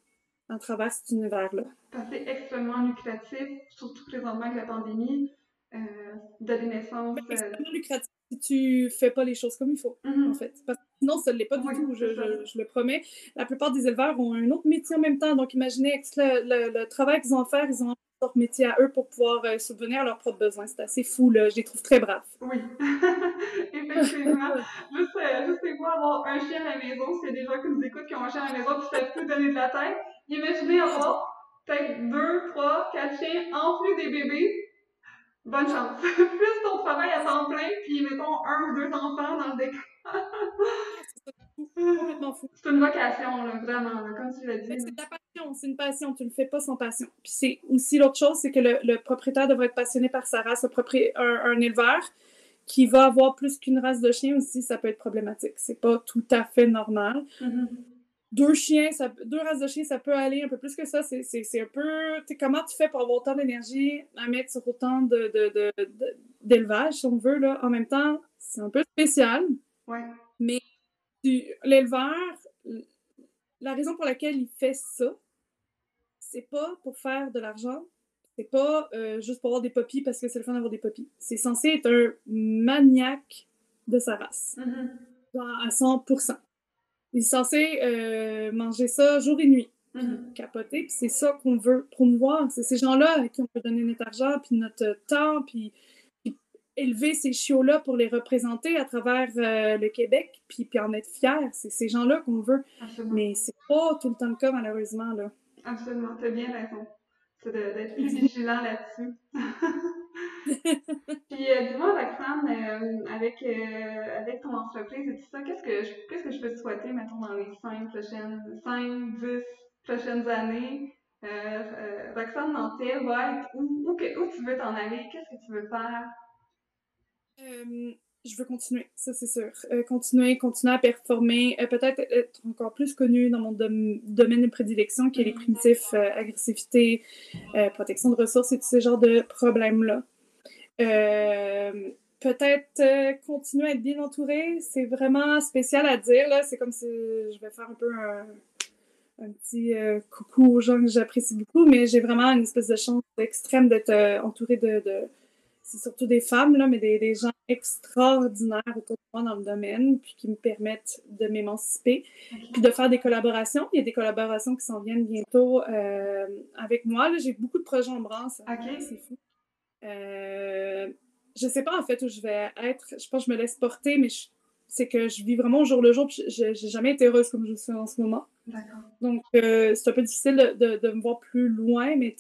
S2: à travers cet univers-là.
S1: C'est extrêmement lucratif, surtout présentement avec la pandémie, euh.
S2: C'est extrêmement lucratif si tu fais pas les choses comme il faut, mm-hmm. en fait. Parce que sinon, ça ne l'est pas du tout, je, je, le promets. La plupart des éleveurs ont un autre métier en même temps. Donc, imaginez le, le, travail qu'ils ont à faire, ils ont leur métier à eux pour pouvoir euh, subvenir à leurs propres besoins. C'est assez fou, là. Je les trouve très braves.
S1: Oui, effectivement. juste, euh, juste moi, avoir un chien à la maison, s'il y a des gens qui nous écoutent qui ont un chien à la maison qui savent plus donner de la tête, imaginez avoir peut-être deux, trois, quatre chiens en plus des bébés bonne chance. Plus ton travail à temps plein, puis mettons un ou deux enfants dans le décor. C'est une vocation, là, vraiment, comme tu l'as dit.
S2: C'est ta passion, c'est une passion, tu le fais pas sans passion. Puis c'est aussi l'autre chose, c'est que le, propriétaire devrait être passionné par sa race. Un, un, éleveur qui va avoir plus qu'une race de chien aussi, ça peut être problématique. C'est pas tout à fait normal. Mm-hmm deux chiens, ça, deux races de chiens, ça peut aller un peu plus que ça. C'est, un peu. Comment tu fais pour avoir autant d'énergie à mettre sur autant de, de, d'élevage, si on veut, là? En même temps, c'est un peu spécial.
S1: Ouais.
S2: Mais l'éleveur, la raison pour laquelle il fait ça, c'est pas pour faire de l'argent. C'est pas euh, juste pour avoir des poppies parce que c'est le fun d'avoir des poppies. C'est censé être un maniaque de sa race. Mm-hmm. À 100 il est censé euh, manger ça jour et nuit. Mm-hmm. Capoter, puis c'est ça qu'on veut promouvoir. C'est ces gens-là à qui on peut donner notre argent, puis notre temps, puis, élever ces chiots-là pour les représenter à travers euh, le Québec, puis, puis en être fiers. C'est ces gens-là qu'on veut. Mais c'est pas tout le temps le cas, malheureusement. Là.
S1: Absolument, t'as bien raison. C'est d'être plus vigilant là-dessus. Puis euh, dis-moi, Roxane, euh, avec, euh, avec ton entreprise et tout ça, qu'est-ce que je, qu'est-ce que je peux te souhaiter, mettons, dans les 5 prochaines, 5, 10 prochaines années? Roxane Nantel va être où, où, tu veux t'en aller? Qu'est-ce que tu veux faire?
S2: Je veux continuer, ça c'est sûr. continuer, continuer à performer, peut-être être encore plus connue dans mon domaine de prédilection qui est les mm-hmm. primitifs, agressivité, protection de ressources et tous ces genres de problèmes-là. Euh, peut-être euh, continuer à être bien entourée, c'est vraiment spécial à dire. Là. C'est comme si je vais faire un peu un, petit euh, coucou aux gens que j'apprécie beaucoup, mais j'ai vraiment une espèce de chance extrême d'être entourée de, c'est surtout des femmes, là, mais des, des, gens extraordinaires autour de moi dans le domaine, puis qui me permettent de m'émanciper, puis de faire des collaborations. Il y a des collaborations qui s'en viennent bientôt avec moi. J'ai beaucoup de projets en branche. C'est fou. Euh, je sais pas en fait où je vais être. Je pense que je me laisse porter, mais c'est que je vis vraiment au jour le jour. Je n'ai jamais été heureuse comme je suis en ce moment. Donc, euh, c'est un peu difficile de, de, me voir plus loin, mais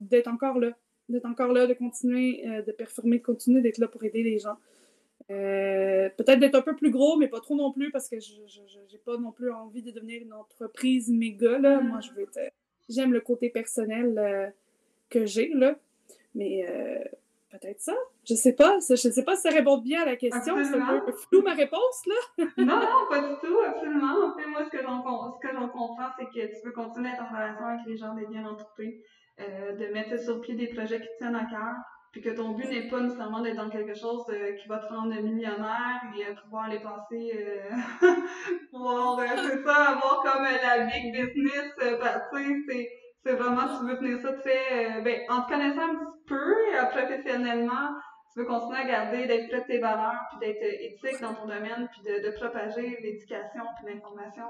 S2: d'être encore là. D'être encore là, de continuer, euh, de performer, de continuer d'être là pour aider les gens. Peut-être d'être un peu plus gros, mais pas trop non plus, parce que je n'ai pas non plus envie de devenir une entreprise méga. Là. Moi, je veux être. J'aime le côté personnel que j'ai. là. Mais euh, peut-être ça. Je sais pas. Je sais pas si ça répond bien à la question. C'est un peu flou ma réponse, là.
S1: non, non, pas du tout, absolument. En fait, moi, ce que j'en, comprends, c'est que tu veux continuer à être en relation avec les gens, d'être bien entouré, euh, de mettre sur pied des projets qui tiennent à cœur, puis que ton but n'est pas nécessairement d'être dans quelque chose euh, qui va te rendre millionnaire et pouvoir les passer, pouvoir, c'est ça, avoir comme la big business, bah, c'est c'est vraiment, tu veux tenir ça très, euh, ben, en te connaissant un petit peu, euh, professionnellement, tu veux continuer à garder, d'être près de tes valeurs, puis d'être euh, éthique dans ton domaine, puis de, de propager l'éducation puis l'information.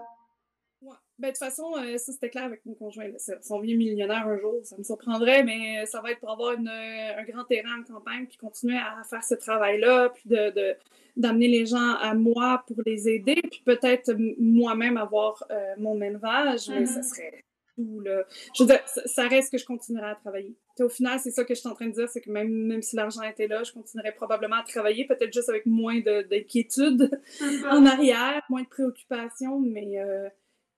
S2: Ben, de toute façon, ça c'était clair avec mon conjoint. Son vieux millionnaire un jour, ça me surprendrait, mais ça va être pour avoir une, un grand terrain en campagne, puis continuer à faire ce travail-là, puis de, d'amener les gens à moi pour les aider, puis peut-être moi-même avoir mon élevage, mais ça mm-hmm. serait je veux dire, ça reste que je continuerai à travailler. au final, c'est ça que je suis en train de dire, c'est que même, même si l'argent était là, je continuerais probablement à travailler, peut-être juste avec moins d'inquiétude en arrière, moins de préoccupations, mais euh,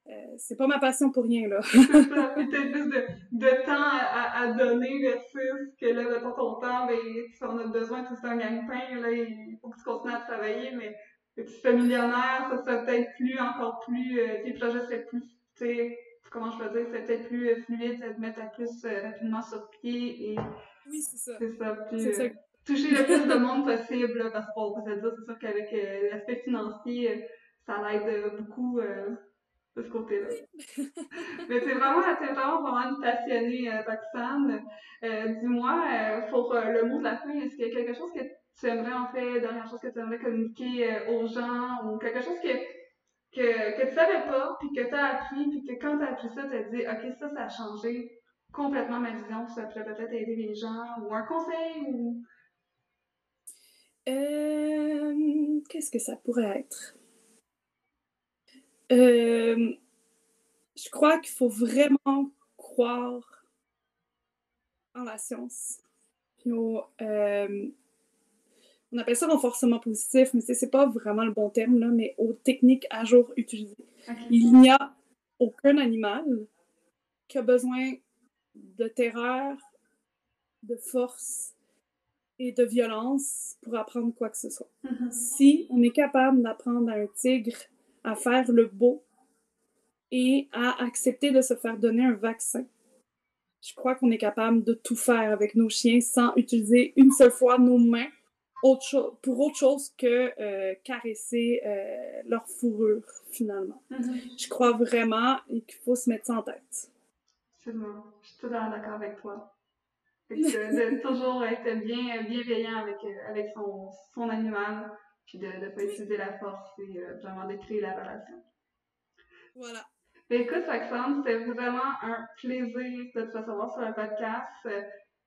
S2: euh, c'est pas ma passion pour rien, là.
S1: c'est ça, peut-être plus de, de temps à, à, donner versus que là, de ton temps, ben, si on a besoin, c'est un gagne-pain, là, il faut que tu continues à travailler, mais que tu sois millionnaire, ça serait peut-être plus, encore plus, euh, tes projets seraient plus, tu sais, comment je peux dire, c'est peut-être plus euh, fluide, ça te mettre plus euh, rapidement sur pied et.
S2: Oui, c'est ça.
S1: C'est ça. Puis, euh, toucher le plus de monde possible, parce qu'on peut se dire, c'est sûr qu'avec l'aspect financier, ça l'aide beaucoup de ce côté-là. Mais c'est vraiment, c'est vraiment, vraiment une passionnée, Roxane. Dis-moi, pour le mot de la fin, est-ce qu'il y a quelque chose que tu aimerais, en fait, dernière chose que tu aimerais communiquer aux gens ou quelque chose que que, que tu savais pas, puis que tu as appris, puis que quand tu as appris ça, tu as dit, OK, ça, ça a changé complètement ma vision, ça pourrait peut-être aider les gens, ou un conseil, ou?
S2: Euh, Qu'est-ce que ça pourrait être? Euh, je crois qu'il faut vraiment croire en la science. Euh, on appelle ça renforcement positif, mais c'est pas vraiment le bon terme, là, mais aux techniques à jour utilisées. Il n'y a aucun animal qui a besoin de terreur, de force et de violence pour apprendre quoi que ce soit.
S1: Mm-hmm.
S2: Si on est capable d'apprendre à un tigre à faire le beau et à accepter de se faire donner un vaccin, je crois qu'on est capable de tout faire avec nos chiens sans utiliser une seule fois nos mains pour autre chose que euh, caresser euh, leur fourrure, finalement.
S1: Mm-hmm.
S2: Je crois vraiment qu'il faut se mettre ça en tête.
S1: Absolument. Je suis totalement d'accord avec toi. de toujours être bien bienveillant avec, euh, avec son, son animal, puis de ne pas utiliser la force et vraiment de créer la relation.
S2: Voilà.
S1: écoute, Roxane, c'était vraiment un plaisir de te recevoir sur le podcast.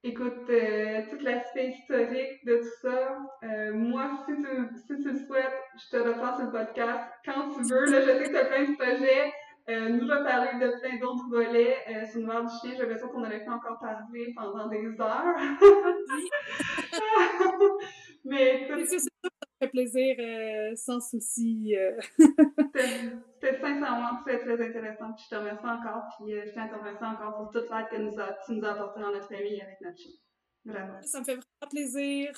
S1: Écoute, euh, tout l'aspect historique de tout ça, euh, moi, si tu, si tu le souhaites, je te reprends sur le podcast quand tu veux. Là, je sais que tu as plein de projets. Euh, nous reparler de plein d'autres volets euh, sur le noir du chien. J'ai l'impression qu'on aurait pu encore parler pendant des heures. Mais écoute.
S2: Fait plaisir euh, sans souci. Euh.
S1: C'était sincèrement très, très intéressant. Puis je te remercie encore. Puis euh, je tiens à te remercier encore pour toute l'aide que nous a, tu nous as apporté dans notre famille avec notre chien. Vraiment.
S2: Ça me fait vraiment plaisir.